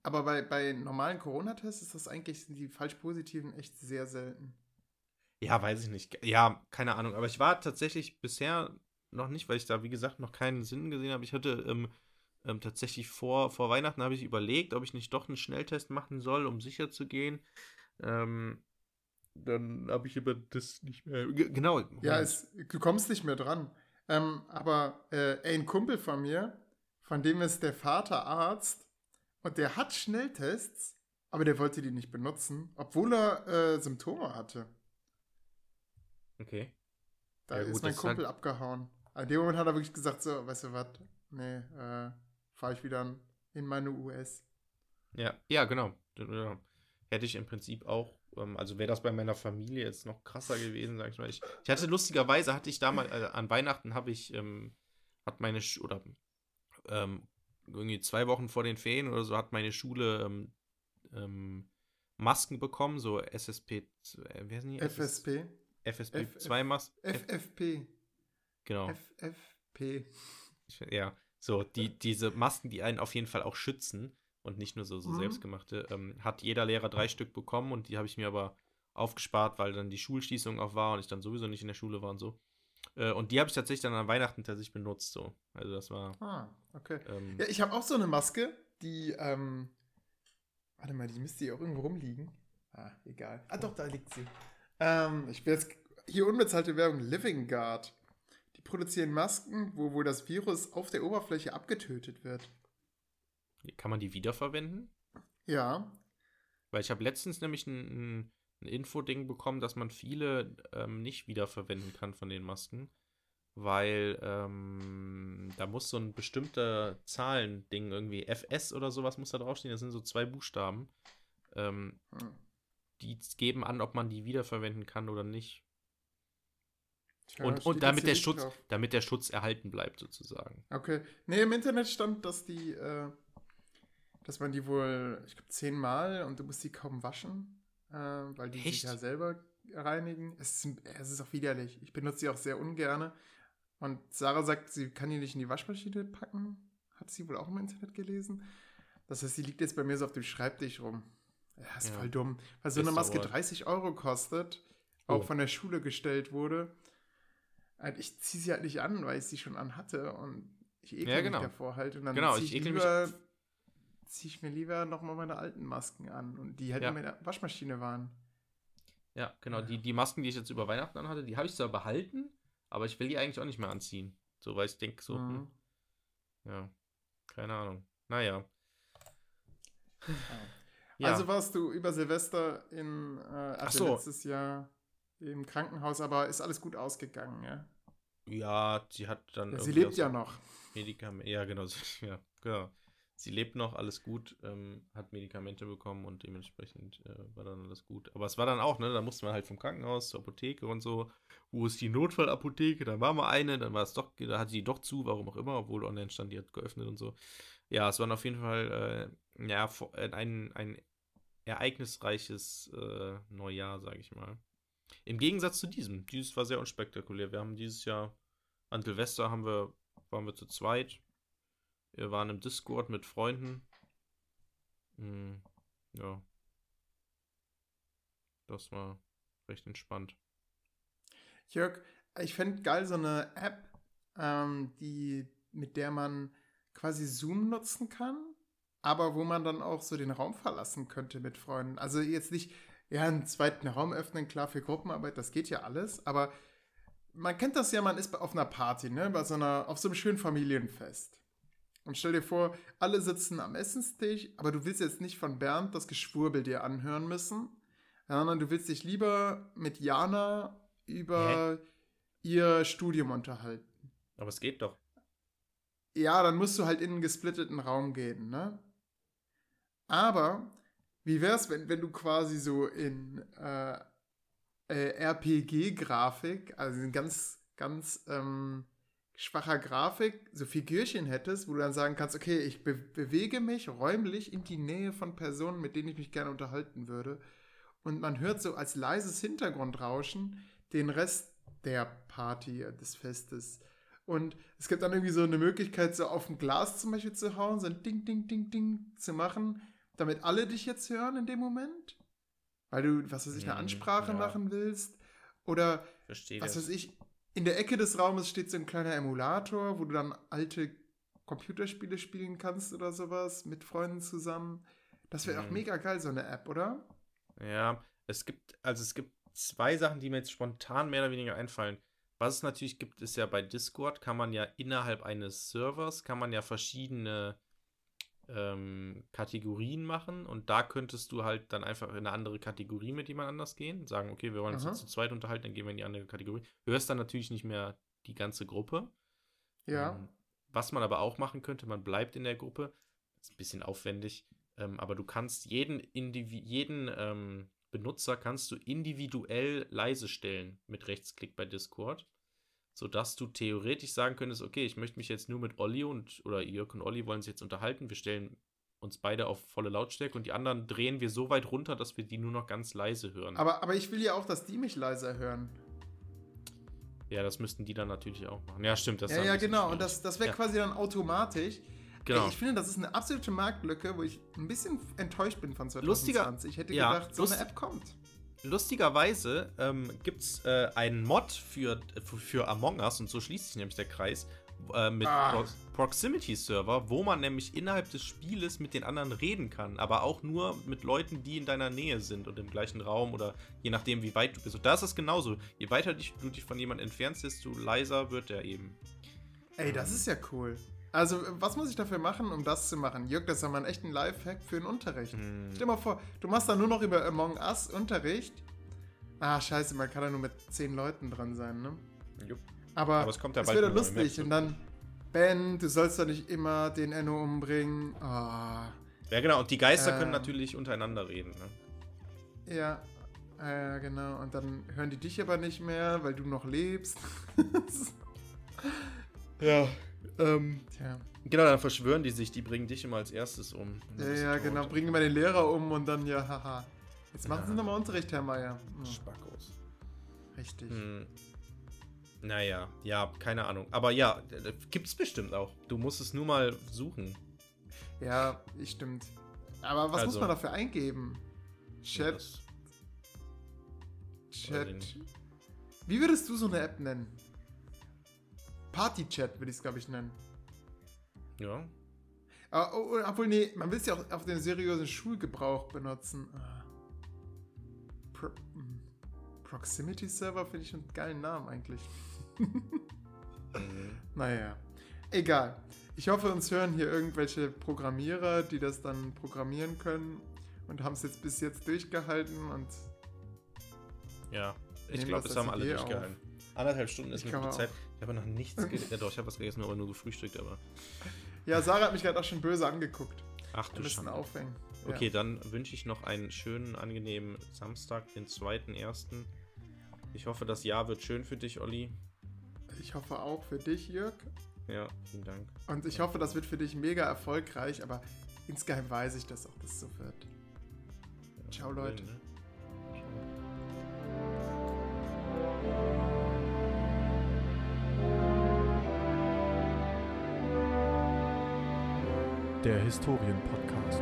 Aber bei, bei normalen Corona-Tests ist das eigentlich, sind die falsch positiven echt sehr selten. Ja, weiß ich nicht. Ja, keine Ahnung. Aber ich war tatsächlich bisher noch nicht, weil ich da, wie gesagt, noch keinen Sinn gesehen habe. Ich hatte ähm, ähm, tatsächlich vor, vor Weihnachten habe ich überlegt, ob ich nicht doch einen Schnelltest machen soll, um sicher zu gehen. Ähm, dann habe ich aber das nicht mehr. Genau. Ja, es, du kommst nicht mehr dran. Ähm, aber äh, ey, ein Kumpel von mir, von dem ist der Vater Arzt und der hat Schnelltests, aber der wollte die nicht benutzen, obwohl er äh, Symptome hatte. Okay. Da Ja, gut, ist mein ist Kumpel halt- abgehauen. An dem Moment hat er wirklich gesagt, so, weißt du was, nee, äh, fahre ich wieder in meine US. Ja, ja, genau. Hätte ich im Prinzip auch, also wäre das bei meiner Familie jetzt noch krasser gewesen, sag ich mal. Ich, ich hatte lustigerweise, hatte ich damals, äh, an Weihnachten habe ich, ähm, hat meine, Sch oder ähm, irgendwie zwei Wochen vor den Ferien oder so, hat meine Schule ähm, ähm, Masken bekommen, so SSP, äh, wie heißen die? FSP. FSP F- 2 Masken. FFP. Genau. FFP. Ja, so, die, diese Masken, die einen auf jeden Fall auch schützen und nicht nur so, so Mhm. selbstgemachte, ähm, hat jeder Lehrer drei Stück bekommen und die habe ich mir aber aufgespart, weil dann die Schulschließung auch war und ich dann sowieso nicht in der Schule war und so. Äh, und die habe ich tatsächlich dann an Weihnachten tatsächlich benutzt, so. Also das war. Ah, okay. Ähm, Ja, ich habe auch so eine Maske, die, ähm, warte mal, die müsste hier auch irgendwo rumliegen. Ah, egal. Ah, doch, da liegt sie. Ähm, ich will jetzt hier unbezahlte Werbung, Living Guard. Die produzieren Masken, wo wohl das Virus auf der Oberfläche abgetötet wird. Kann man die wiederverwenden? Ja, Weil ich habe letztens nämlich ein, ein, ein Info-Ding bekommen, dass man viele ähm, nicht wiederverwenden kann von den Masken. Weil ähm, da muss so ein bestimmter Zahlending irgendwie, FS oder sowas muss da draufstehen. Das sind so zwei Buchstaben. Ähm, Hm. die geben an, ob man die wiederverwenden kann oder nicht. Tja, und und damit, der Schutz, drauf. damit der Schutz erhalten bleibt, sozusagen. Okay. Nee, im Internet stand, dass die, äh, dass man die wohl, ich glaube, zehnmal und du musst die kaum waschen, äh, weil die sich Echt? ja selber reinigen. Es ist, es ist auch widerlich. Ich benutze sie auch sehr ungerne. Und Sarah sagt, sie kann die nicht in die Waschmaschine packen. Hat sie wohl auch im Internet gelesen. Das heißt, sie liegt jetzt bei mir so auf dem Schreibtisch rum. Ja, ist Ja. voll dumm. Weil so Ist eine Maske aber- 30 Euro kostet, auch Oh. von der Schule gestellt wurde. Und ich ziehe sie halt nicht an, weil ich sie schon anhatte und ich ekel Ja, genau. mich davor halt. Und dann Genau, ziehe ich ich, ekel mich- lieber, ziehe ich mir lieber nochmal meine alten Masken an und die halt Ja. in der Waschmaschine waren. Ja, genau. Ja. Die, die Masken, die ich jetzt über Weihnachten anhatte, die habe ich zwar behalten, aber ich will die eigentlich auch nicht mehr anziehen. So, weil ich denke, so, hm, Mhm. ja, keine Ahnung. Naja. Ja. Also warst du über Silvester in, äh, also so. letztes Jahr im Krankenhaus, aber ist alles gut ausgegangen, ja? Ja, sie hat dann. ja sie lebt ja noch. Medikamente. Ja, genau. <laughs> Ja, genau. Sie lebt noch, alles gut, ähm, hat Medikamente bekommen und dementsprechend äh, war dann alles gut. Aber es war dann auch, ne, da musste man halt vom Krankenhaus zur Apotheke und so. Wo ist die Notfallapotheke? Dann war mal eine, dann war es doch, da hatte die doch zu, warum auch immer, obwohl online stand, die hat geöffnet und so. Ja, es war auf jeden Fall, äh, ja, äh, ein, ein ereignisreiches äh, Neujahr, sage ich mal. Im Gegensatz zu diesem. Dieses war sehr unspektakulär. Wir haben dieses Jahr an Silvester haben wir, waren wir zu zweit. Wir waren im Discord mit Freunden. Hm, ja. Das war recht entspannt. Jörg, ich fände geil so eine App, ähm, die, mit der man quasi Zoom nutzen kann, aber wo man dann auch so den Raum verlassen könnte mit Freunden. Also jetzt nicht, ja, einen zweiten Raum öffnen, klar, für Gruppenarbeit, das geht ja alles, aber man kennt das ja, man ist auf einer Party, ne, bei so einer, auf so einem schönen Familienfest. Und stell dir vor, alle sitzen am Essenstisch, aber du willst jetzt nicht von Bernd das Geschwurbel dir anhören müssen, sondern du willst dich lieber mit Jana über ihr Studium unterhalten. Aber es geht doch. Ja, dann musst du halt in einen gesplitteten Raum gehen, ne? Aber wie wär's, wenn, wenn du quasi so in äh, äh, RPG-Grafik, also in ganz, ganz ähm, schwacher Grafik, so Figürchen hättest, wo du dann sagen kannst, okay, ich be bewege mich räumlich in die Nähe von Personen, mit denen ich mich gerne unterhalten würde. Und man hört so als leises Hintergrundrauschen den Rest der Party, äh, des Festes. Und es gibt dann irgendwie so eine Möglichkeit, so auf ein Glas zum Beispiel zu hauen, so ein Ding, Ding, Ding, Ding zu machen, damit alle dich jetzt hören in dem Moment. Weil du, was weiß ich, eine Hm, Ansprache ja. machen willst. Oder, Verstehe was weiß ich, in der Ecke des Raumes steht so ein kleiner Emulator, wo du dann alte Computerspiele spielen kannst oder sowas mit Freunden zusammen. Das wäre auch Mhm. mega geil, so eine App, oder? Ja, es gibt, also es gibt zwei Sachen, die mir jetzt spontan mehr oder weniger einfallen. Was es natürlich gibt, ist ja bei Discord, kann man ja innerhalb eines Servers, kann man ja verschiedene ähm, Kategorien machen und da könntest du halt dann einfach in eine andere Kategorie mit jemand anders gehen, sagen, okay, wir wollen uns Aha. jetzt zu zweit unterhalten, dann gehen wir in die andere Kategorie. Hörst dann natürlich nicht mehr die ganze Gruppe. Ja. Ähm, was man aber auch machen könnte, man bleibt in der Gruppe, ist ein bisschen aufwendig, Ähm, aber du kannst jeden, Indivi jeden ähm, Benutzer kannst du individuell leise stellen mit Rechtsklick bei Discord, sodass du theoretisch sagen könntest, okay, ich möchte mich jetzt nur mit Olli und oder Jörg und Olli wollen sich jetzt unterhalten, wir stellen uns beide auf volle Lautstärke und die anderen drehen wir so weit runter, dass wir die nur noch ganz leise hören. Aber, aber ich will ja auch, dass die mich leiser hören. ja, das müssten die dann natürlich auch machen. Ja, stimmt. Das ja, ja, genau. Und das, das wäre Ja. quasi dann automatisch. Genau. Ey, ich finde, das ist eine absolute Marktlücke, wo ich ein bisschen enttäuscht bin von 2020. Lustiger- ich hätte ja, gedacht, so eine App kommt. Lustigerweise ähm, gibt es äh, einen Mod für, für, Among Us und so schließt sich nämlich der Kreis äh, mit Ah. Pro Proximity Server, wo man nämlich innerhalb des Spieles mit den anderen reden kann, aber auch nur mit Leuten, die in deiner Nähe sind und im gleichen Raum oder je nachdem, wie weit du bist. Und da ist es genauso. Je weiter dich, du dich von jemandem entfernst, desto leiser wird er eben. Ey, das ist ja cool. Also, was muss ich dafür machen, um das zu machen? Jörg, das ist ja mal ein echter Lifehack für den Unterricht. Hm. Stell dir mal vor, du machst da nur noch über Among Us Unterricht. Ah, scheiße, man kann da nur mit zehn Leuten dran sein, ne? Jupp. Aber, Aber es kommt ja das bald neue lustig. Und dann, Ben, du sollst doch nicht immer den Enno umbringen. Ah, Ja, genau. Und die Geister können Ähm. natürlich untereinander reden. Ne? ja. Ja, genau. Und dann hören die dich aber nicht mehr, weil du noch lebst. <laughs> Ja. Ähm, Tja. genau, dann verschwören die sich, die bringen dich immer als erstes um. Ja, ja, tot. genau. Bringen mal den Lehrer um und dann, ja, haha. Jetzt machen Ja. Sie nochmal Unterricht, Herr Meier. Hm, Spackos. richtig. Hm. Naja, ja, keine Ahnung. Aber ja, gibt's bestimmt auch. Du musst es nur mal suchen. Ja, ich stimmt. Aber was muss Also- man dafür eingeben? Ja, Chat, das- Chat. Wie würdest du so eine App nennen? Party-Chat würde ich es, glaube ich, nennen. Ja. Oh, obwohl, nee, man will es ja auch auf den seriösen Schulgebrauch benutzen. Ah. Pro hm. Proximity Server finde ich einen geilen Namen eigentlich. Mhm. <laughs> Naja, egal. Ich hoffe, uns hören hier irgendwelche Programmierer, die das dann programmieren können und haben es jetzt bis jetzt durchgehalten und Ja. Ich glaube, das haben alle durchgehalten. Anderthalb Stunden ist Ich eine gute. Zeit. Ich habe noch nichts gegessen. Ja, doch, ich habe was gegessen, aber nur gefrühstückt. Aber ja, Sarah hat mich gerade auch schon böse angeguckt. ach du Schande. aufhängen. Okay, dann wünsche ich noch einen schönen, angenehmen Samstag, den 2.1. Ich hoffe, das Jahr wird schön für dich, Olli. Ja. Ich hoffe auch für dich, Jörg. Ja, vielen Dank. Und ich hoffe, das wird für dich mega erfolgreich, aber insgeheim weiß ich, dass auch das so wird. Ja, Ciao, Leute. ne? Der Historienpodcast.